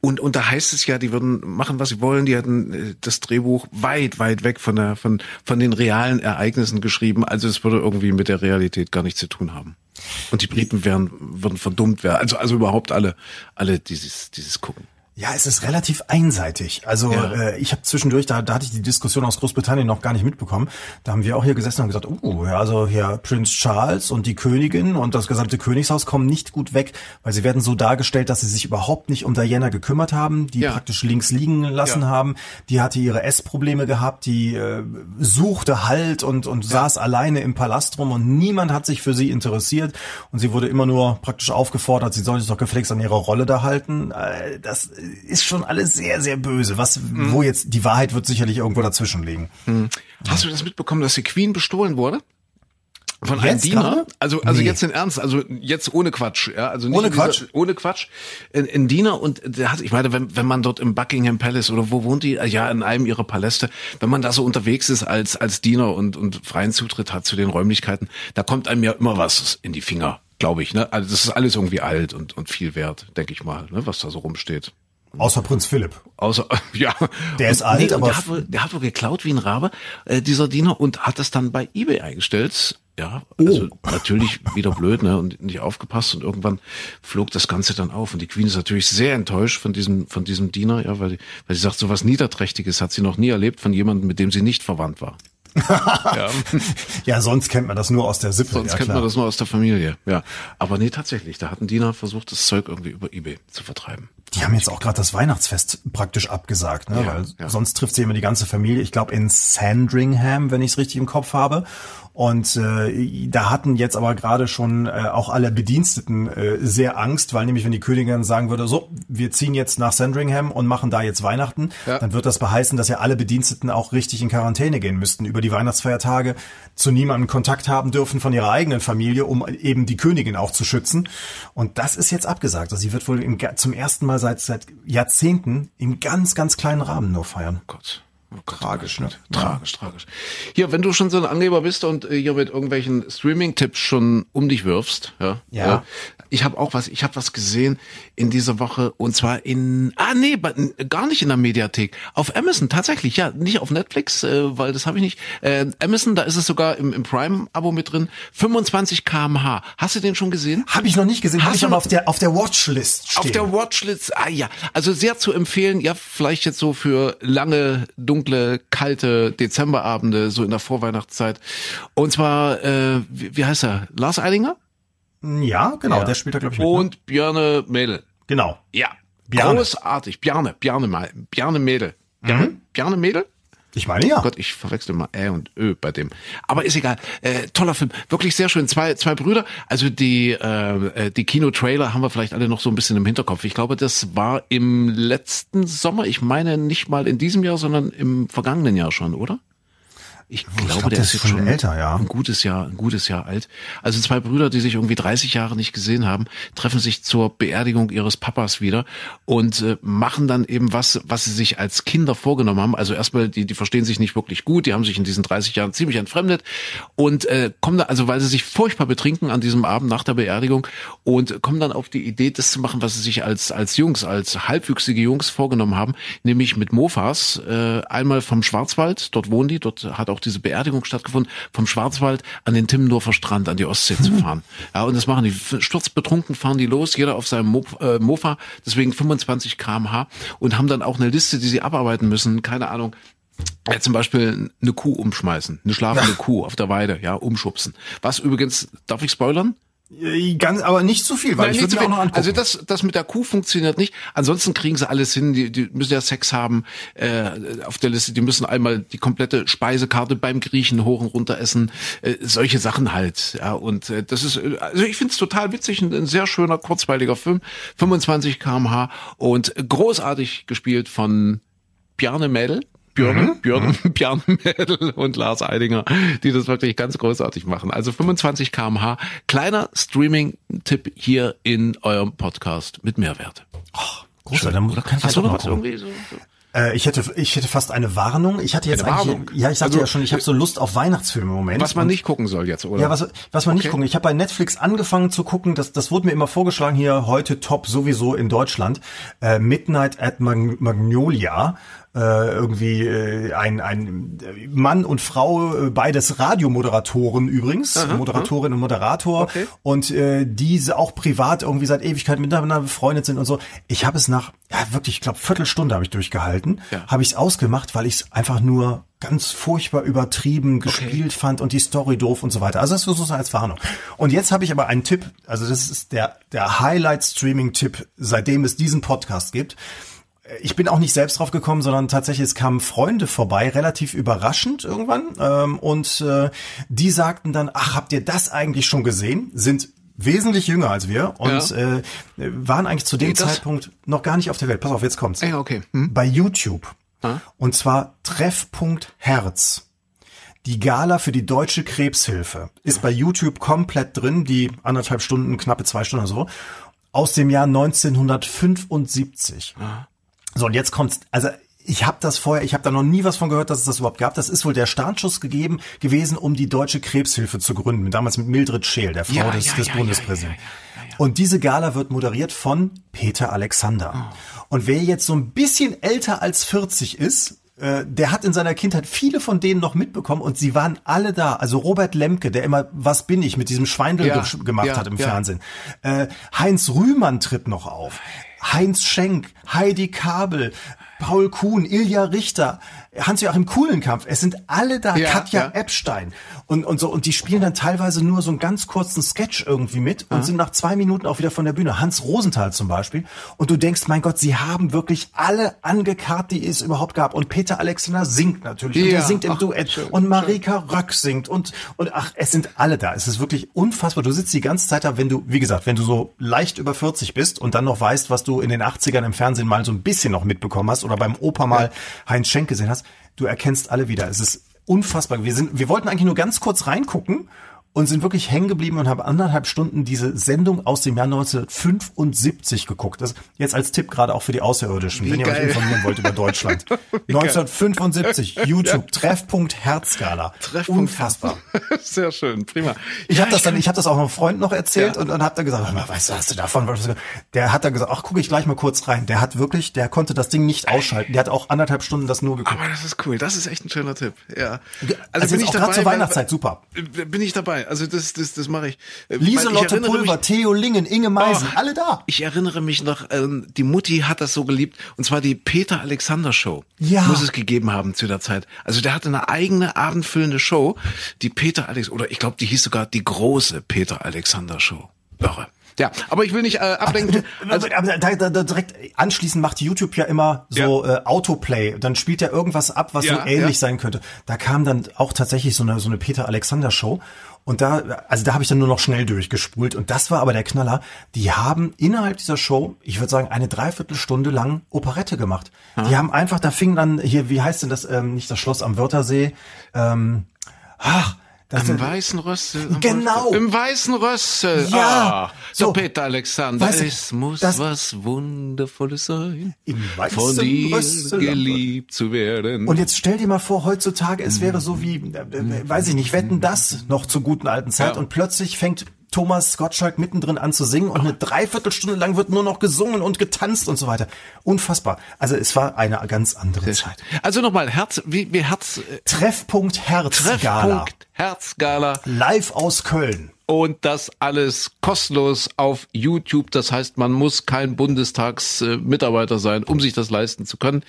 Und, und da heißt es ja, die würden machen, was sie wollen. Die hatten äh, das Drehbuch weit, weit weg von der, von, von den realen Ereignissen geschrieben. Also es würde irgendwie mit der Realität gar nichts zu tun haben. Und die Briten wären, würden verdummt werden. Also, also überhaupt alle, alle dieses, dieses gucken. Ja, es ist relativ einseitig. Also Ja. äh, ich habe zwischendurch, da, da hatte ich die Diskussion aus Großbritannien noch gar nicht mitbekommen. Da haben wir auch hier gesessen und gesagt, oh, ja, also hier Prinz Charles und die Königin und das gesamte Königshaus kommen nicht gut weg, weil sie werden so dargestellt, dass sie sich überhaupt nicht um Diana gekümmert haben, die Ja. praktisch links liegen lassen Ja. haben. Die hatte ihre Essprobleme gehabt, die äh, suchte Halt und, und saß alleine im Palast rum und niemand hat sich für sie interessiert und sie wurde immer nur praktisch aufgefordert, sie soll sich doch gefälligst an ihrer Rolle da halten. Äh, das ist schon alles sehr, sehr böse. Was, Mhm. wo jetzt, die Wahrheit wird sicherlich irgendwo dazwischen liegen. Hast du das mitbekommen, dass die Queen bestohlen wurde? Von einem Jetzt Diener? gerade? Also, also Nee. jetzt in Ernst, also jetzt ohne Quatsch, ja, also nicht Ohne in dieser- Quatsch? ohne Quatsch, ein, ein Diener und der hat, ich meine, wenn, wenn man dort im Buckingham Palace oder wo wohnt die, ja, in einem ihrer Paläste, wenn man da so unterwegs ist als, als Diener und, und freien Zutritt hat zu den Räumlichkeiten, da kommt einem ja immer was in die Finger, glaube ich, ne? Also das ist alles irgendwie alt und, und viel wert, denke ich mal, ne, was da so rumsteht. Außer Prinz Philipp. Außer, ja. Der ist alt, und aber- Der hat, wohl, der hat wohl geklaut wie ein Rabe, äh, dieser Diener, und hat das dann bei eBay eingestellt. Ja, also Oh. natürlich wieder blöd, ne, und nicht aufgepasst und irgendwann flog das Ganze dann auf und die Queen ist natürlich sehr enttäuscht von diesem, von diesem Diener, ja, weil, weil sie sagt, so was Niederträchtiges hat sie noch nie erlebt von jemandem, mit dem sie nicht verwandt war. ja, Ja, sonst kennt man das nur aus der Sippe. sonst ja, kennt man das nur aus der Familie, ja. Aber nee, tatsächlich, da hat ein Diener versucht, das Zeug irgendwie über eBay zu vertreiben. Die haben jetzt auch gerade das Weihnachtsfest praktisch abgesagt, ne? Ja, weil ja. sonst trifft sie immer die ganze Familie. Ich glaube in Sandringham, wenn ich es richtig im Kopf habe. Und äh, da hatten jetzt aber gerade schon äh, auch alle Bediensteten äh, sehr Angst, weil nämlich wenn die Königin sagen würde, so, wir ziehen jetzt nach Sandringham und machen da jetzt Weihnachten, Ja. dann wird das beheißen, dass ja alle Bediensteten auch richtig in Quarantäne gehen müssten über die Weihnachtsfeiertage, zu niemandem Kontakt haben dürfen von ihrer eigenen Familie, um eben die Königin auch zu schützen. Und das ist jetzt abgesagt. Also sie wird wohl im, zum ersten Mal seit, seit Jahrzehnten im ganz, ganz kleinen Rahmen nur feiern. Gott. Oh Gott, Tragisch, ne? Tragisch, tragisch. Hier, wenn du schon so ein Angeber bist und äh, hier mit irgendwelchen Streaming-Tipps schon um dich wirfst, ja. Ja. Ich habe auch was, ich habe was gesehen in dieser Woche und zwar in, ah nee, gar nicht in der Mediathek, auf Amazon tatsächlich, ja, nicht auf Netflix, äh, weil das habe ich nicht. Äh, Amazon, da ist es sogar im, im Prime-Abo mit drin, 25 kmh. Hast du den schon gesehen? Habe ich noch nicht gesehen, habe Hast ich du aber auf der, auf der Watchlist stehen. Auf der Watchlist, ah ja, also sehr zu empfehlen, ja, vielleicht jetzt so für lange, dunkle, kalte Dezemberabende, so in der Vorweihnachtszeit. Und zwar, äh, wie, wie heißt er? Lars Eidinger? Ja, genau, der spielt da, glaube ich, mit. Ne? Und Björne Mädel. Genau. Ja. Bjarne. Großartig. Bjarne, Bjarne, mal, Bjarne Mädel. Bjarne, Bjarne Mädel? Ich meine, ja. Oh Gott, ich verwechsel mal Ä und Ö bei dem. Aber ist egal. Äh, toller Film, wirklich sehr schön. Zwei, zwei Brüder. Also die äh, äh, die Kinotrailer haben wir vielleicht alle noch so ein bisschen im Hinterkopf. Ich glaube, das war im letzten Sommer. Ich meine nicht mal in diesem Jahr, sondern im vergangenen Jahr schon, oder? Ich glaube, glaub, der ist ist schon älter, ja. ein gutes Jahr, ein gutes Jahr alt. Also zwei Brüder, die sich irgendwie 30 Jahre nicht gesehen haben, treffen sich zur Beerdigung ihres Papas wieder und äh, machen dann eben was, was sie sich als Kinder vorgenommen haben. Also erstmal, die, die verstehen sich nicht wirklich gut, die haben sich in diesen 30 Jahren ziemlich entfremdet und äh, kommen da, also weil sie sich furchtbar betrinken an diesem Abend nach der Beerdigung und kommen dann auf die Idee, das zu machen, was sie sich als als Jungs, als halbwüchsige Jungs vorgenommen haben, nämlich mit Mofas äh, einmal vom Schwarzwald, dort wohnen die, dort hat auch diese Beerdigung stattgefunden, vom Schwarzwald an den Timmendorfer Strand, an die Ostsee zu fahren. Ja, und das machen die sturzbetrunken, fahren die los, jeder auf seinem Mo äh, Mofa, deswegen 25 kmh und haben dann auch eine Liste, die sie abarbeiten müssen, keine Ahnung, ja, zum Beispiel eine Kuh umschmeißen, eine schlafende Kuh auf der Weide, ja, umschubsen. Was übrigens, darf ich spoilern? Äh, Ganz, aber nicht zu viel, weil Nein, ich würde mir auch noch angucken. Also das, das mit der Kuh funktioniert nicht. Ansonsten kriegen sie alles hin. Die, die müssen ja Sex haben äh, auf der Liste. Die müssen einmal die komplette Speisekarte beim Griechen hoch und runter essen. Äh, solche Sachen halt. Ja, und äh, das ist, also ich finde es total witzig. Ein, ein sehr schöner, kurzweiliger Film. 25 kmh und großartig gespielt von Bjarne Mädel. Björn, Björn, Björn Mädel und Lars Eidinger, die das wirklich ganz großartig machen. Also 25 kmh. Kleiner Streaming-Tipp hier in eurem Podcast mit Mehrwert. Großartig, dann kann ich Hast du noch was irgendwie so? so? Äh, ich hätte, ich hätte fast eine Warnung. Ich hatte jetzt Eine eigentlich, Warnung? ja, ich sagte Also, ja schon, ich habe so Lust auf Weihnachtsfilme im Moment. Was man nicht gucken soll jetzt, oder? Ja, was, was man nicht Okay. gucken. Ich habe bei Netflix angefangen zu gucken, das, das wurde mir immer vorgeschlagen hier heute top sowieso in Deutschland. Äh, Midnight at Mag Magnolia. Äh, irgendwie äh, ein, ein Mann und Frau, äh, beides Radiomoderatoren übrigens, Moderatorin und Moderator. Okay. Und äh, diese auch privat irgendwie seit Ewigkeit miteinander befreundet sind und so. Ich habe es nach, ja wirklich, ich glaube, Viertelstunde habe ich durchgehalten. Ja. Habe ich es ausgemacht, weil ich es einfach nur ganz furchtbar übertrieben gespielt fand und die Story doof und so weiter. Also das ist so als Warnung. Und jetzt habe ich aber einen Tipp, also das ist der, der Highlight-Streaming-Tipp, seitdem es diesen Podcast gibt. Ich bin auch nicht selbst drauf gekommen, sondern tatsächlich es kamen Freunde vorbei, relativ überraschend irgendwann. Ähm, und äh, die sagten dann, ach, habt ihr das eigentlich schon gesehen? Sind wesentlich jünger als wir und Ja. äh, waren eigentlich zu dem Geht das? Zeitpunkt noch gar nicht auf der Welt. Pass auf, jetzt kommt's Ah, Ja, okay. Hm? bei YouTube. Ah. Und zwar Treffpunkt Herz. Die Gala für die Deutsche Krebshilfe ist bei YouTube komplett drin, die anderthalb Stunden, knappe zwei Stunden oder so, aus dem Jahr 1975. So, und jetzt kommt's, also ich habe das vorher, ich habe da noch nie was von gehört, dass es das überhaupt gab. Das ist wohl der Startschuss gegeben gewesen, um die Deutsche Krebshilfe zu gründen, damals mit Mildred Scheel, der Frau Ja, des, ja, des ja, Bundespräsidenten. Und diese Gala wird moderiert von Peter Alexander. Und wer jetzt so ein bisschen älter als 40 ist, äh, der hat in seiner Kindheit viele von denen noch mitbekommen und sie waren alle da. Also Robert Lemke, der immer Was bin ich mit diesem Schweindel Ja, ge- gemacht ja, hat im ja. Fernsehen. Äh, Heinz Rühmann tritt noch auf. Heinz Schenk, Heidi Kabel, Paul Kuhn, Ilja Richter, Hans-Joachim Kuhlenkampf. Es sind alle da. Ja, Katja ja. Epstein. Und, und so, und die spielen dann teilweise nur so einen ganz kurzen Sketch irgendwie mit und sind nach zwei Minuten auch wieder von der Bühne. Hans Rosenthal zum Beispiel. Und du denkst, mein Gott, sie haben wirklich alle angekarrt, die es überhaupt gab. Und Peter Alexander singt natürlich. Und Ja, der singt im ach, Duett. schön, und Marika Röck singt. Und, und ach, es sind alle da. Es ist wirklich unfassbar. Du sitzt die ganze Zeit da, wenn du, wie gesagt, wenn du so leicht über 40 bist und dann noch weißt, was du in den 80ern im Fernsehen mal so ein bisschen noch mitbekommen hast oder beim Opa mal Heinz Schenk gesehen hast, du erkennst alle wieder. Es ist unfassbar. Wir sind, wir wollten eigentlich nur ganz kurz reingucken und sind wirklich hängen geblieben und haben anderthalb Stunden diese Sendung aus dem Jahr 1975 geguckt. Das jetzt als Tipp gerade auch für die Außerirdischen, Wie wenn ihr euch geil. informieren wollt über Deutschland. 1975, YouTube, Treffpunkt Herzskala. Treffpunkt Unfassbar. Sehr schön, prima. Ich Ja, habe das dann, ich habe das auch einem Freund noch erzählt Ja. und, und habe dann gesagt, mal, weißt du, hast du davon? Der hat dann gesagt, ach, gucke ich gleich mal kurz rein. Der hat wirklich, der konnte das Ding nicht ausschalten. Der hat auch anderthalb Stunden das nur geguckt. Aber das ist cool. Das ist echt ein schöner Tipp. Ja. Also jetzt auch gerade zur Weihnachtszeit, super. Bin ich dabei. Also das, das, das mache ich. Äh, ich Lieselotte Pulver, mich- Theo Lingen, Inge Meisen, Oh, alle da. Ich erinnere mich noch, ähm, die Mutti hat das so geliebt, und zwar die Peter Alexander Show. Ja. Muss es gegeben haben zu der Zeit. Also der hatte eine eigene abendfüllende Show, die Peter Alex, oder ich glaube, die hieß sogar die große Peter Alexander Show. Irre. Ja, aber ich will nicht äh, ablenken. Also, aber da, da, da direkt anschließend macht YouTube ja immer so äh, Autoplay. Dann spielt er irgendwas ab, was Ja, so ähnlich ja. sein könnte. Da kam dann auch tatsächlich so eine so eine Peter Alexander Show und da also da habe ich dann nur noch schnell durchgespult und das war aber der Knaller. Die haben innerhalb dieser Show, ich würde sagen eine Dreiviertelstunde lang Operette gemacht. Die haben einfach, da fing dann hier, wie heißt denn das? Ähm, nicht das Schloss am Wörthersee. Ähm, ach, das Im weißen Rössel. Genau. Im weißen Rössel. Ja. Ah, So. Peter Alexander. Weißt du, es muss was Wundervolles sein. Im weißen Von dir Rössel. geliebt zu werden. Und jetzt stell dir mal vor, heutzutage, es wäre so wie, äh, äh, weiß ich nicht, wetten das noch zur guten alten Zeit Ja. und plötzlich fängt Thomas Gottschalk mittendrin an zu singen und eine Dreiviertelstunde lang wird nur noch gesungen und getanzt und so weiter. Unfassbar. Also es war eine ganz andere Zeit. Also nochmal, Herz, wie, wie Herz, äh, Treffpunkt Herzgala. Treffpunkt, Herzgala. Live aus Köln. Und das alles kostenlos auf YouTube. Das heißt, man muss kein Bundestagsmitarbeiter sein, um sich das leisten zu können.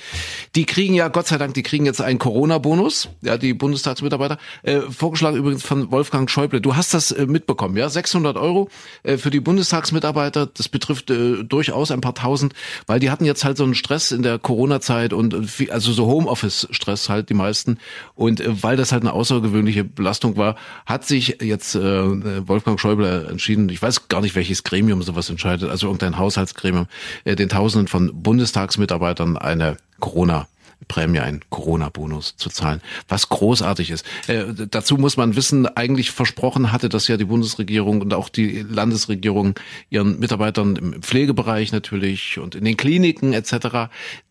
Die kriegen ja, Gott sei Dank, die kriegen jetzt einen Corona-Bonus, ja, die Bundestagsmitarbeiter. Äh, vorgeschlagen übrigens von Wolfgang Schäuble. Du hast das äh, mitbekommen, ja? 600 Euro äh, für die Bundestagsmitarbeiter. Das betrifft äh, durchaus ein paar tausend, weil die hatten jetzt halt so einen Stress in der Corona-Zeit und, viel, also so Homeoffice-Stress halt die meisten. Und äh, weil das halt eine außergewöhnliche Belastung war, hat sich jetzt äh, Wolfgang Schäuble entschieden, ich weiß gar nicht, welches Gremium sowas entscheidet, also irgendein Haushaltsgremium, äh, den Tausenden von Bundestagsmitarbeitern eine Corona Prämie, einen Corona-Bonus zu zahlen, was großartig ist. Äh, dazu muss man wissen, eigentlich versprochen hatte das ja die Bundesregierung und auch die Landesregierung ihren Mitarbeitern im Pflegebereich natürlich und in den Kliniken etc.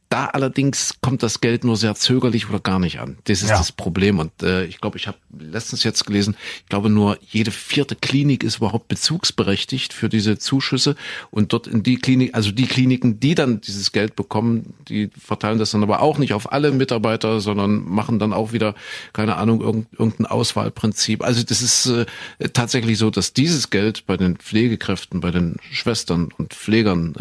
Da allerdings kommt das Geld nur sehr zögerlich oder gar nicht an. Das ist ja. das Problem. Und äh, ich glaube, ich habe letztens jetzt gelesen, ich glaube nur jede vierte Klinik ist überhaupt bezugsberechtigt für diese Zuschüsse. Und dort in die Klinik, also die Kliniken, die dann dieses Geld bekommen, die verteilen das dann aber auch nicht auf alle Mitarbeiter, sondern machen dann auch wieder, keine Ahnung, irgendein Auswahlprinzip. Also das ist äh, tatsächlich so, dass dieses Geld bei den Pflegekräften, bei den Schwestern und Pflegern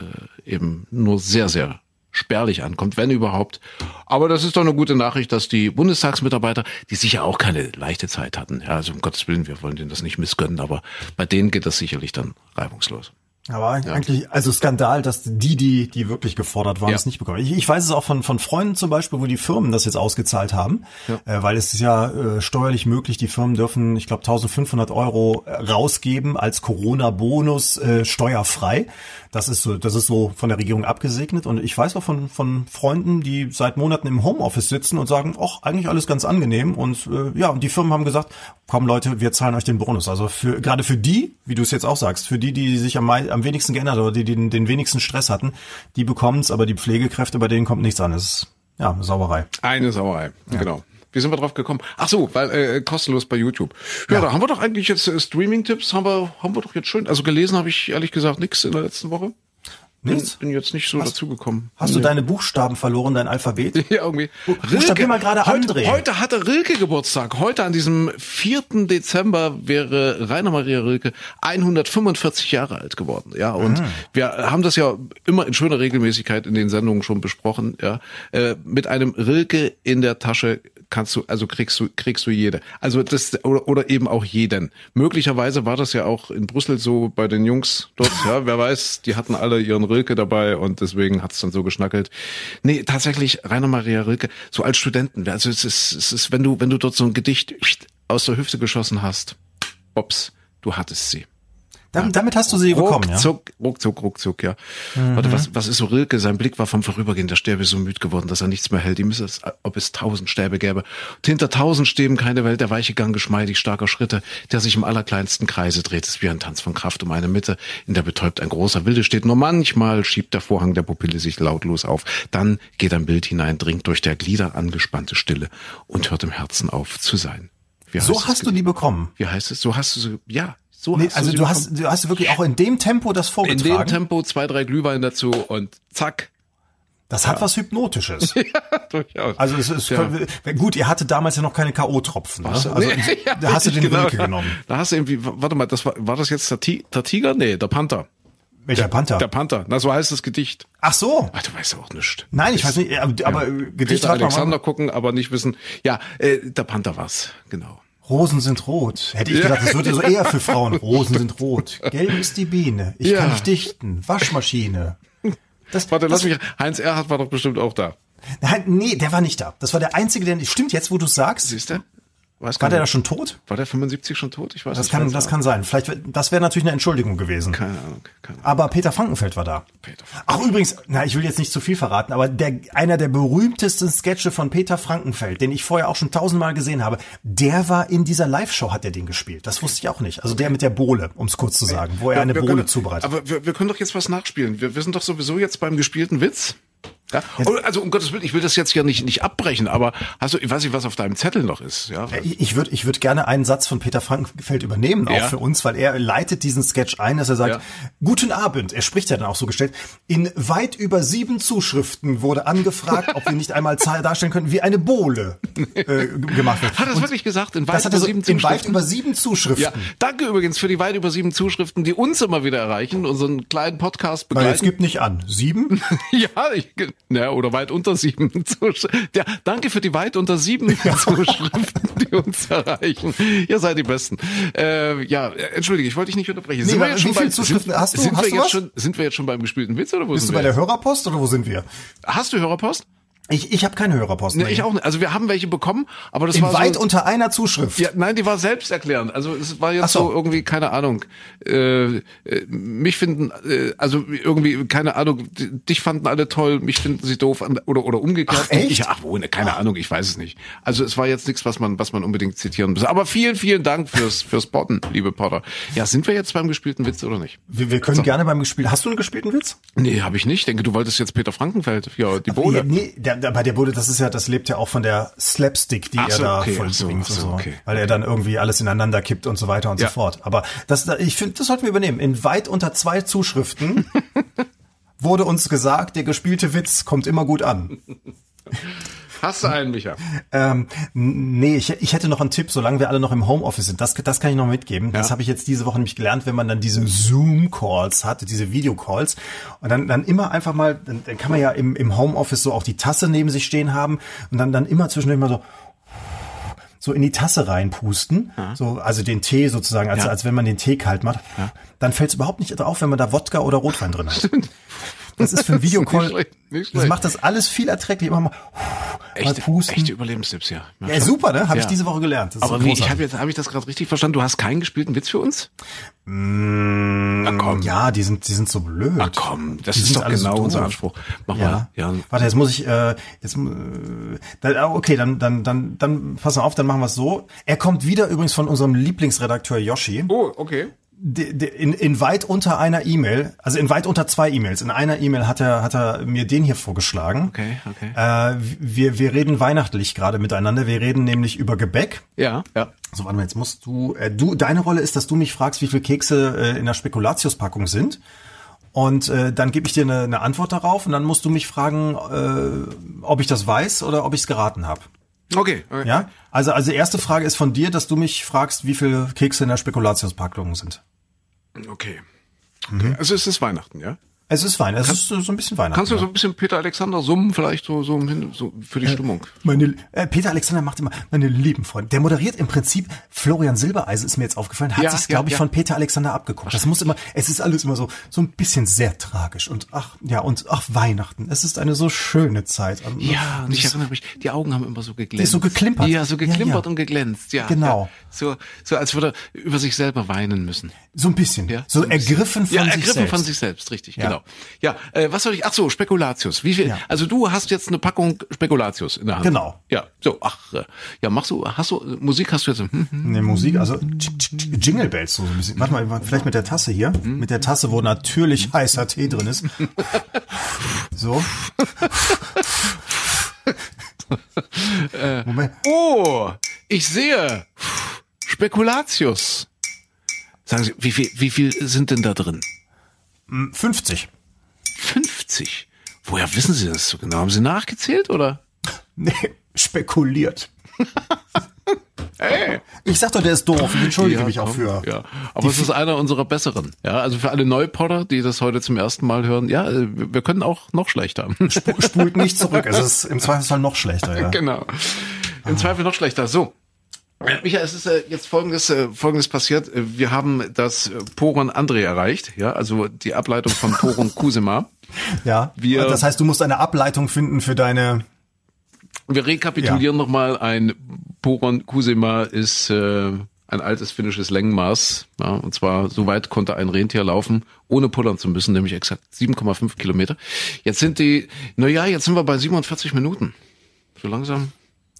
äh, eben nur sehr, sehr spärlich ankommt, wenn überhaupt. Aber das ist doch eine gute Nachricht, dass die Bundestagsmitarbeiter, die sicher auch keine leichte Zeit hatten, ja, also um Gottes Willen, wir wollen denen das nicht missgönnen, aber bei denen geht das sicherlich dann reibungslos. Aber ja. eigentlich, also Skandal, dass die, die, die wirklich gefordert waren, ja. es nicht bekommen. Ich, ich weiß es auch von, von Freunden zum Beispiel, wo die Firmen das jetzt ausgezahlt haben, ja. äh, weil es ist ja äh, steuerlich möglich, die Firmen dürfen, ich glaube, 1500 Euro rausgeben als Corona-Bonus äh, steuerfrei. Das ist so, das ist so von der Regierung abgesegnet. Und ich weiß auch von, von Freunden, die seit Monaten im Homeoffice sitzen und sagen, ach, eigentlich alles ganz angenehm. Und äh, ja, und die Firmen haben gesagt, komm Leute, wir zahlen euch den Bonus. Also für gerade für die, wie du es jetzt auch sagst, für die, die sich am, am wenigsten geändert oder die, die den, den wenigsten Stress hatten, die bekommen es, aber die Pflegekräfte, bei denen kommt nichts an. Das ist ja eine Sauerei. Eine Sauerei, ja. genau. Wie sind wir drauf gekommen? Ach so, weil äh, kostenlos bei YouTube. Ja, ja, da haben wir doch eigentlich jetzt äh, Streaming-Tipps, haben wir, haben wir doch jetzt schön. Also gelesen habe ich ehrlich gesagt nichts in der letzten Woche. Nichts? Bin, bin jetzt nicht so dazugekommen. Hast nee. du deine Buchstaben verloren, dein Alphabet? Ja, irgendwie. Buchstabier mal gerade André. Heute hatte Rilke Geburtstag. Heute an diesem 4. Dezember wäre Rainer Maria Rilke 145 Jahre alt geworden. Ja, und mhm. wir haben das ja immer in schöner Regelmäßigkeit in den Sendungen schon besprochen. Ja, äh, mit einem Rilke in der Tasche kannst du, also kriegst du, kriegst du jede. Also das, oder, oder eben auch jeden. Möglicherweise war das ja auch in Brüssel so bei den Jungs dort, ja, wer weiß, die hatten alle ihren Rilke dabei und deswegen hat's dann so geschnackelt. Nee, tatsächlich, Rainer Maria Rilke, so als Studenten, also es ist, es ist, wenn du, wenn du dort so ein Gedicht aus der Hüfte geschossen hast, ops, du hattest sie. Damit, damit hast du sie ruckzuck, bekommen, ja? Ruckzuck, ruckzuck, ruckzuck, ja. Mhm. Warte, was, was ist so Rilke? Sein Blick war vom Vorübergehen der Stäbe so müd geworden, dass er nichts mehr hält. Ihm ist es, ob es tausend Stäbe gäbe. Und hinter tausend Stäben keine Welt, der weiche Gang geschmeidig starker Schritte, der sich im allerkleinsten Kreise dreht. Ist wie ein Tanz von Kraft um eine Mitte, in der betäubt ein großer Wilde steht. Nur manchmal schiebt der Vorhang der Pupille sich lautlos auf. Dann geht ein Bild hinein, dringt durch der Glieder angespannte Stille und hört im Herzen auf zu sein. so hast du die bekommen. Wie heißt es? So hast du sie, ja, so nee, also du, du hast, du hast wirklich auch in dem Tempo das vorgetragen. In dem Tempo zwei, drei Glühwein dazu und zack. Das hat ja. was Hypnotisches. ja, durchaus. Also es ist ja. gut, ihr hattet damals ja noch keine K.O.-Tropfen. Ne? Also nee, ja, da hast du den genau. Wilke genommen. Da hast du irgendwie, warte mal, das war, war das jetzt der, der Tiger? Nee, der Panther. Welcher der, Panther? Der Panther. Na, so heißt das Gedicht. Ach so. Ach, du weißt ja auch nichts. Nein, ich weiß nicht, aber, aber Gedicht Peter hat Alexander gucken, aber nicht wissen. Ja, äh, der Panther war's, genau. Rosen sind rot. Hätte ich gedacht, das würde so eher für Frauen. Rosen sind rot. Gelb ist die Biene. Ich ja. kann nicht dichten. Waschmaschine. Das, Warte, das, lass mich. Heinz Erhardt war doch bestimmt auch da. Nein, nee, der war nicht da. Das war der einzige, der stimmt jetzt, wo du sagst. Siehst du? Weiß war der da schon tot? War der 75 schon tot? Ich weiß das nicht. Kann, das kann sein. Vielleicht, das wäre natürlich eine Entschuldigung gewesen. Keine Ahnung, keine Ahnung. Aber Peter Frankenfeld war da. Peter Frankenfeld. Ach, übrigens, na, ich will jetzt nicht zu viel verraten, aber der, einer der berühmtesten Sketche von Peter Frankenfeld, den ich vorher auch schon tausendmal gesehen habe, der war in dieser Live-Show, hat er den gespielt. Das wusste ich auch nicht. Also der mit der Bohle, um es kurz zu sagen, wo er ja, eine Bohle zubereitet. Aber wir, wir können doch jetzt was nachspielen. Wir, wir sind doch sowieso jetzt beim gespielten Witz. Ja? Also um Gottes Willen, ich will das jetzt ja nicht nicht abbrechen, aber hast du, ich weiß nicht, was auf deinem Zettel noch ist. Ja? Ich würde ich würd gerne einen Satz von Peter Frankenfeld übernehmen, auch Ja. für uns, weil er leitet diesen Sketch ein, dass er sagt, Ja. guten Abend, er spricht ja dann auch so gestellt, in weit über sieben Zuschriften wurde angefragt, ob wir nicht einmal Zahl darstellen könnten, wie eine Bohle äh, gemacht wird. Hat er das wirklich gesagt? In weit das hat über er so sieben in weit Zuschriften? über sieben Zuschriften. Ja, danke übrigens für die weit über sieben Zuschriften, die uns immer wieder erreichen, unseren kleinen Podcast Weil es begleiten. gibt nicht an. Sieben? Ja, ich, ja, oder weit unter sieben Zuschriften. Ja, danke für die weit unter sieben Zuschriften, die uns erreichen. Ihr seid die Besten. Äh, ja, entschuldige, ich wollte dich nicht unterbrechen. Nee, wir aber wie viele Zuschriften sind, hast du? Sind, Hast wir du jetzt was? schon, sind wir jetzt schon beim gespielten Witz oder wo Bist sind du bei wir? der Hörerpost oder wo sind wir? Hast du Hörerpost? Ich, ich habe keine Hörerpost. Nee, ich auch nicht. Also wir haben welche bekommen, aber das In war weit so, unter einer Zuschrift. Ja, nein, die war selbsterklärend. Also es war jetzt Ach so. so. irgendwie keine Ahnung. Äh, äh, mich finden äh, also irgendwie keine Ahnung. Dich fanden alle toll, mich finden sie doof oder oder umgekehrt. Ach, echt? Ich, ach, wo, ne, keine Ahnung, ich weiß es nicht. Also es war jetzt nichts, was man was man unbedingt zitieren muss. Aber vielen vielen Dank fürs fürs Botten, liebe Potter. Ja, sind wir jetzt beim gespielten Witz oder nicht? Wir, wir können gerne beim gespielt. Hast du einen gespielten Witz? Nee, habe ich nicht. Ich denke, du wolltest jetzt Peter Frankenfeld. Ja, die Ja, Bohle. nee, der, der, bei der Bude, das ist ja, das lebt ja auch von der Slapstick, die Ach er so, da okay, vollbringt so, so, okay. weil er dann irgendwie alles ineinander kippt und so weiter und Ja. so fort. Aber das, da- ich finde, das sollten wir übernehmen. In weit unter zwei Zuschriften wurde uns gesagt, der gespielte Witz kommt immer gut an. Hast du einen, Micha? Ähm, nee, ich, ich hätte noch einen Tipp, solange wir alle noch im Homeoffice sind. Das, das kann ich noch mitgeben. Das Ja. habe ich jetzt diese Woche nämlich gelernt, wenn man dann diese Zoom-Calls hatte, diese Videocalls. Und dann, dann immer einfach mal, dann, dann kann man ja im, im Homeoffice so auch die Tasse neben sich stehen haben und dann, dann immer zwischendurch mal so so in die Tasse reinpusten, so also den Tee sozusagen, als, Ja. als wenn man den Tee kalt macht, dann fällt es überhaupt nicht auf, wenn man da Wodka oder Rotwein drin hat. Das ist für ein Das ist nicht Videocall, schlecht, nicht das schlecht. macht das alles viel erträglicher. Immer mal, mal Echte, pusten. echte Überlebenstipps, ja. Ja, super, ne? Habe ich Ja. diese Woche gelernt. Das Aber wie, ich habe jetzt habe ich das gerade richtig verstanden. Du hast keinen gespielten Witz für uns? Na komm. Ja, die sind, die sind so blöd. Na komm, das Die ist doch alle so genau unser. Anspruch. Mach Ja. mal. Ja. Warte, jetzt muss ich, äh, jetzt, äh, da, okay, dann, dann, dann, dann, pass mal auf, dann machen wir es so. Er kommt wieder übrigens von unserem Lieblingsredakteur Yoshi. Oh, okay. In, in weit unter einer E-Mail, also in weit unter zwei E-Mails. In einer E-Mail hat er, hat er mir den hier vorgeschlagen. Okay, okay. Äh, wir, wir reden weihnachtlich gerade miteinander. Wir reden nämlich über Gebäck. Ja, ja. So, warte mal, jetzt musst du, äh, du, deine Rolle ist, dass du mich fragst, wie viel Kekse äh, in der Spekulatius-Packung sind. Und äh, dann gebe ich dir eine, eine Antwort darauf und dann musst du mich fragen, äh, ob ich das weiß oder ob ich es geraten habe. Okay. okay. Ja? Also, also erste Frage ist von dir, dass du mich fragst, wie viel Kekse in der Spekulatius-Packung sind. Okay. Mhm. okay. Also es ist Weihnachten, ja? Es ist Wein, es ist so so ein bisschen Weihnachten. Kannst du so ein bisschen Peter Alexander summen, vielleicht so, so, so für die Stimmung? Meine, äh, Peter Alexander macht immer meine lieben Freunde. Der moderiert im Prinzip Florian Silbereisen ist mir jetzt aufgefallen, hat Ja, sich ja, glaube ich ja. von Peter Alexander abgeguckt. Das muss immer, es ist alles immer so so ein bisschen sehr tragisch und ach ja und ach Weihnachten. Es ist eine so schöne Zeit. Und- Ja, und ich erinnere mich, die Augen haben immer so geglänzt. so geklimpert. Ja, so geklimpert und geglänzt, ja. Genau. So, so als würde er über sich selber weinen müssen. so ein bisschen, Ja, so bisschen. ergriffen von ja, sich ergriffen selbst. von sich selbst, richtig, Ja. Genau. Ja, äh, was soll ich? Ach so, Spekulatius. Wie viel? Ja. Also du hast jetzt eine Packung Spekulatius in der Hand. Genau. Ja, so. Ach, äh, ja, machst du? Hast du äh, Musik? Hast du jetzt? Hm, hm. Ne, Musik, also Jingle Bells so ein bisschen. Warte mal, vielleicht mit der Tasse hier. Mhm. Mit der Tasse, wo natürlich heißer Tee drin ist. So. Moment. Oh, ich sehe Spekulatius. Sagen Sie, wie viel, wie viel sind denn da drin? 50. 50. Woher wissen Sie das so genau? Haben Sie nachgezählt oder? Nee, spekuliert. Ich sag doch, der ist doof. Ich entschuldige mich auch für. Ja, aber es ist einer unserer besseren. Ja, also für alle Neupotter, die das heute zum ersten Mal hören, ja, äh, wir können auch noch schlechter. Sp- Spult nicht zurück. Es ist im Zweifelsfall noch schlechter, ja. genau. Im Zweifel noch schlechter. So. Michael, es ist äh, jetzt folgendes, äh, folgendes passiert. Äh, Wir haben das Poron André erreicht, ja, also die Ableitung von Poron Kusema. Ja. Wir- das heißt, du musst eine Ableitung finden für deine. Wir rekapitulieren nochmal. Ein Poron Kusema ist äh, ein altes finnisches Längenmaß. Ja, und zwar so weit konnte ein Rentier laufen, ohne pullern zu müssen, nämlich exakt 7,5 Kilometer. Jetzt sind die, na ja, jetzt sind wir bei 47 Minuten. So langsam,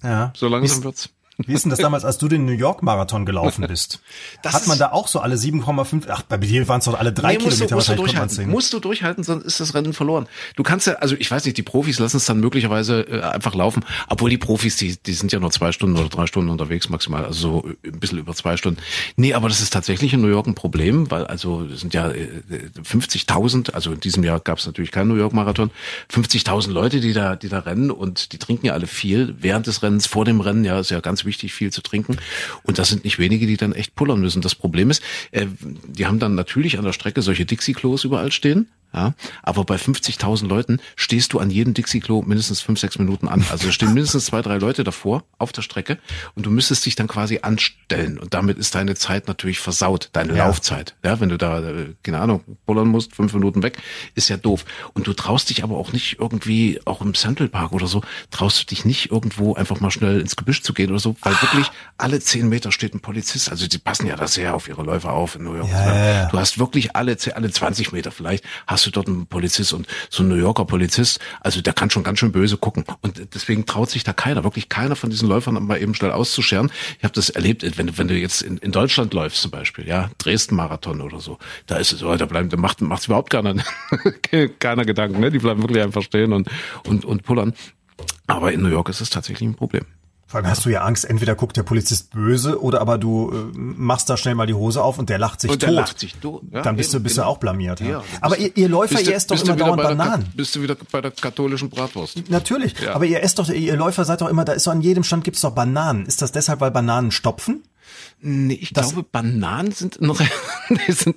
Ja. so langsam wird's. Wie ist denn das damals, als du den New York Marathon gelaufen bist? Das Hat man da auch so alle 7,5? Ach, bei dir waren es doch alle drei Nee, musst Kilometer du, musst du wahrscheinlich, konnte man durchhalten. Musst du durchhalten, sonst ist das Rennen verloren. Du kannst ja, also ich weiß nicht, die Profis lassen es dann möglicherweise äh, einfach laufen, obwohl die Profis, die, die sind ja nur zwei Stunden oder drei Stunden unterwegs maximal, also so äh, ein bisschen über zwei Stunden. Nee, aber das ist tatsächlich in New York ein Problem, weil also es sind ja äh, 50.000, also in diesem Jahr gab es natürlich keinen New York Marathon, 50.000 Leute, die da, die da rennen und die trinken ja alle viel während des Rennens, vor dem Rennen, ja, ist ja ganz wichtig, viel zu trinken. Und das sind nicht wenige, die dann echt pullern müssen. Das Problem ist, äh, die haben dann natürlich an der Strecke solche Dixie-Klos überall stehen. Ja, aber bei 50.000 Leuten stehst du an jedem Dixie-Klo mindestens fünf, sechs Minuten an. Also es stehen mindestens zwei, drei Leute davor auf der Strecke und du müsstest dich dann quasi anstellen und damit ist deine Zeit natürlich versaut, deine Ja. Laufzeit. Ja, wenn du da, äh, keine Ahnung, bullern musst, fünf Minuten weg, ist ja doof. Und du traust dich aber auch nicht irgendwie, auch im Central Park oder so, traust du dich nicht irgendwo einfach mal schnell ins Gebüsch zu gehen oder so, weil wirklich alle zehn Meter steht ein Polizist. Also die passen ja da sehr auf ihre Läufer auf in New York. Ja. Du hast wirklich alle, alle 20 Meter vielleicht, hast du dort einen Polizist und so ein New Yorker Polizist, also der kann schon ganz schön böse gucken. Und deswegen traut sich da keiner, wirklich keiner von diesen Läufern mal eben schnell auszuscheren. Ich habe das erlebt, wenn, du- wenn du jetzt in, in Deutschland läufst zum Beispiel, ja, Dresden-Marathon oder so, da ist es so, da bleibt, da macht macht's überhaupt keiner, keiner Gedanken, ne? Die bleiben wirklich einfach stehen und, und, und pullern. Aber in New York ist es tatsächlich ein Problem. Vor allem hast du ja Angst, entweder guckt der Polizist böse oder aber du äh, machst da schnell mal die Hose auf und der lacht sich Und der tot. lacht sich tot, ja, Dann bist du, eben, bist du genau. auch blamiert. Ja. Ja, du aber ihr, ihr Läufer, du- ihr esst doch du immer dauernd bei der Bananen. Bist du wieder bei der katholischen Bratwurst? Natürlich, Ja. aber ihr esst doch, ihr Läufer seid doch immer, da ist doch an jedem Stand gibt's doch Bananen. Ist das deshalb, weil Bananen stopfen? Nee, ich Das- glaube, Bananen sind ein, nee, sind,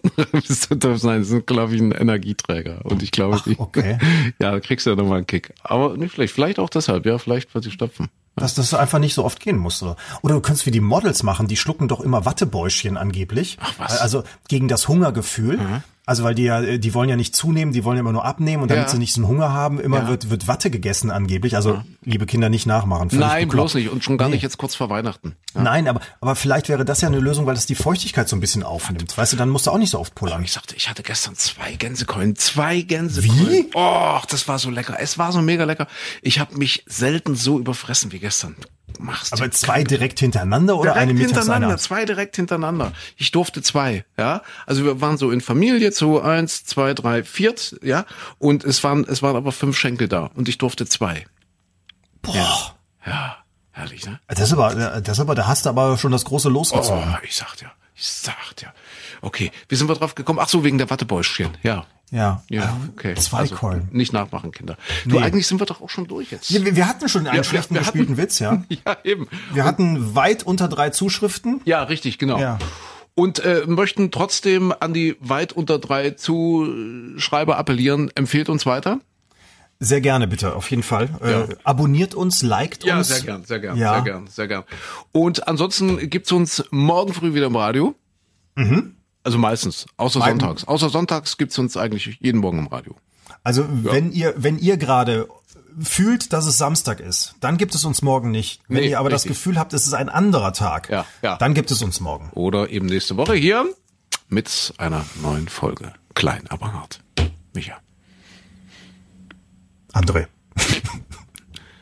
du? Nein, sind, glaube ich, ein Energieträger. Und ich glaube, die, okay. ja, da kriegst du ja nochmal einen Kick. Aber nicht schlecht. Vielleicht auch deshalb, ja, vielleicht, weil sie stopfen. Dass das einfach nicht so oft gehen muss. Oder, oder du könntest wie die Models machen, die schlucken doch immer Wattebäuschen angeblich. Ach, was? Mhm. Also gegen das Hungergefühl. Also weil die ja, die wollen ja nicht zunehmen, die wollen ja immer nur abnehmen und damit Ja. sie nicht so einen Hunger haben, immer Ja. wird, wird Watte gegessen angeblich. Also liebe Kinder nicht nachmachen. Nein, bekloppt. bloß nicht. Und schon gar Nee. nicht jetzt kurz vor Weihnachten. Ja. Nein, aber, aber vielleicht wäre das ja eine Lösung, weil das die Feuchtigkeit so ein bisschen aufnimmt. Weißt du, dann musst du auch nicht so oft pullern. Ich sagte, ich hatte gestern zwei Gänsekeulen. Zwei Gänsekeulen. Wie? Oh, das war so lecker. Es war so mega lecker. Ich habe mich selten so überfressen wie gestern. Machst Aber dir zwei direkt hintereinander oder direkt eine mittags hintereinander, zwei direkt hintereinander. Ich durfte zwei, ja. Also wir waren so in Familie, so eins, zwei, drei, viert, ja. Und es waren, es waren aber fünf Schenkel da und ich durfte zwei. Boah. Ja, herrlich, ne? Das ist aber, das ist aber, da hast du aber schon das große Los Oh, gezogen. ich sag ja, ich sag ja. Okay, wie sind wir drauf gekommen? Ach so, wegen der Wattebäuschen, ja. Ja. Ja, okay. Zwei also, Keulen. Nicht nachmachen, Kinder. Du, Nee. eigentlich sind wir doch auch schon durch jetzt. Ja, wir, wir hatten schon einen Ja, schlechten wir- wir gespielten hatten- Witz, ja. Ja, eben. Wir hatten weit unter drei Zuschriften. Ja, richtig, genau. Ja. Und äh, möchten trotzdem an die weit unter drei Zuschreiber appellieren, empfehlt uns weiter. Sehr gerne, bitte, auf jeden Fall. Ja. Äh, abonniert uns, liked Ja, uns. sehr gern, sehr gern, Ja. sehr gern, sehr gern. Und ansonsten gibt's uns morgen früh wieder im Radio. Also meistens, außer Mein- sonntags. Außer sonntags gibt's uns eigentlich jeden Morgen im Radio. Also wenn ihr, wenn ihr gerade fühlt, dass es Samstag ist, dann gibt es uns morgen nicht. Wenn Nee, ihr aber das richtig. Gefühl habt, es ist ein anderer Tag, Ja, ja. dann gibt es uns morgen. Oder eben nächste Woche hier mit einer neuen Folge. Klein, aber hart. Micha, André.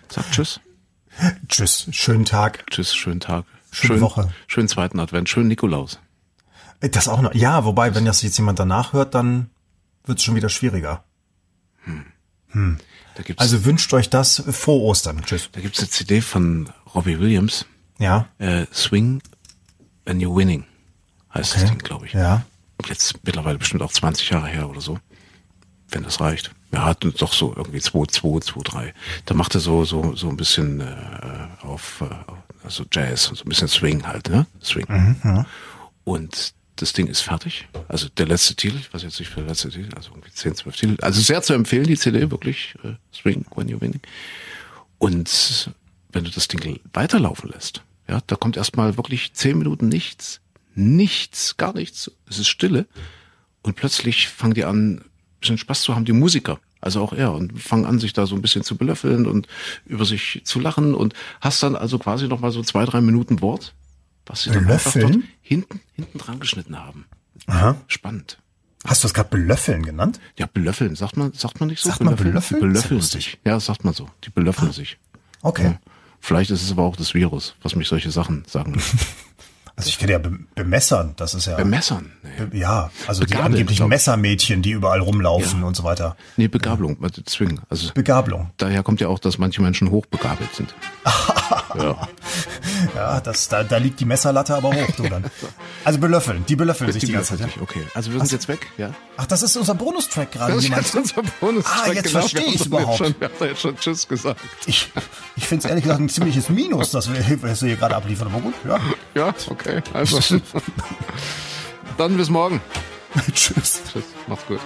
sag Tschüss. Tschüss, schönen Tag. Tschüss, schönen Tag. Schöne Schön- Woche. Schönen zweiten Advent. Schönen Nikolaus. Äh, Das auch noch. Ja, wobei, wenn das jetzt jemand danach hört, dann wird es schon wieder schwieriger. Da gibt's, Also wünscht euch das frohe Ostern. Tschüss. da gibt's eine CD von Robbie Williams. Ja. Äh, Swing when you're winning. Heißt das Okay. Ding, glaube ich. Ja. Jetzt mittlerweile bestimmt auch 20 Jahre her oder so. Wenn das reicht. Wir hatten doch so irgendwie 2, 2, 2, 3. Da macht er so, so, so ein bisschen äh, auf, äh, also Jazz und so ein bisschen Swing halt, ne? Swing. Mhm, Und das Ding ist fertig. Also der letzte Titel, ich weiß jetzt nicht für der letzte Titel, also irgendwie 10, 12 Titel. Also sehr zu empfehlen, die CD, wirklich. Äh, Swing when you're winning. Und wenn du das Ding weiterlaufen lässt, ja, da kommt erstmal wirklich zehn Minuten nichts, nichts, gar nichts. Es ist Stille. Und plötzlich fangen die an, ein bisschen Spaß zu haben, die Musiker. Also auch er. Und fangen an, sich da so ein bisschen zu belöffeln und über sich zu lachen. Und hast dann also quasi noch mal so zwei, drei Minuten Wort, was sie dann einfach Belöffeln? dort hinten, hinten dran geschnitten haben. Aha. Spannend. Hast du das gerade belöffeln genannt? Ja, belöffeln, sagt man, sagt man nicht so? Sagt man belöffeln? Die ja belöffeln sich. Ja, sagt man so. Die belöffeln sich. Okay. Vielleicht ist es aber auch das Virus, was mich solche Sachen sagen lässt. Also ich kenne ja be bemessern, das ist ja. Bemessern? Nee, Be- Ja, also die Begabeln, angeblichen glaub ich. Messermädchen, die überall rumlaufen Ja. und so weiter. nee Begabelung, also zwingen. Also Begabelung. daher kommt ja auch, dass manche Menschen hochbegabelt sind. ja. Ja, das, da, da liegt die Messerlatte aber hoch, du dann. Also belöffeln, die belöffeln sich die, Die ganze Zeit. Ja? okay. Also wir sind jetzt weg, ja? Ach, das ist unser Bonustrack gerade. Das ist unser bonus Ah, jetzt verstehe ich's überhaupt. Schon, wir haben da jetzt schon Tschüss gesagt. Ich, ich finde es ehrlich gesagt ein ziemliches Minus, dass wir, was wir hier gerade abliefern. Aber gut, ja. Ja, okay. Also. Dann bis morgen. Tschüss. Tschüss. Macht's gut.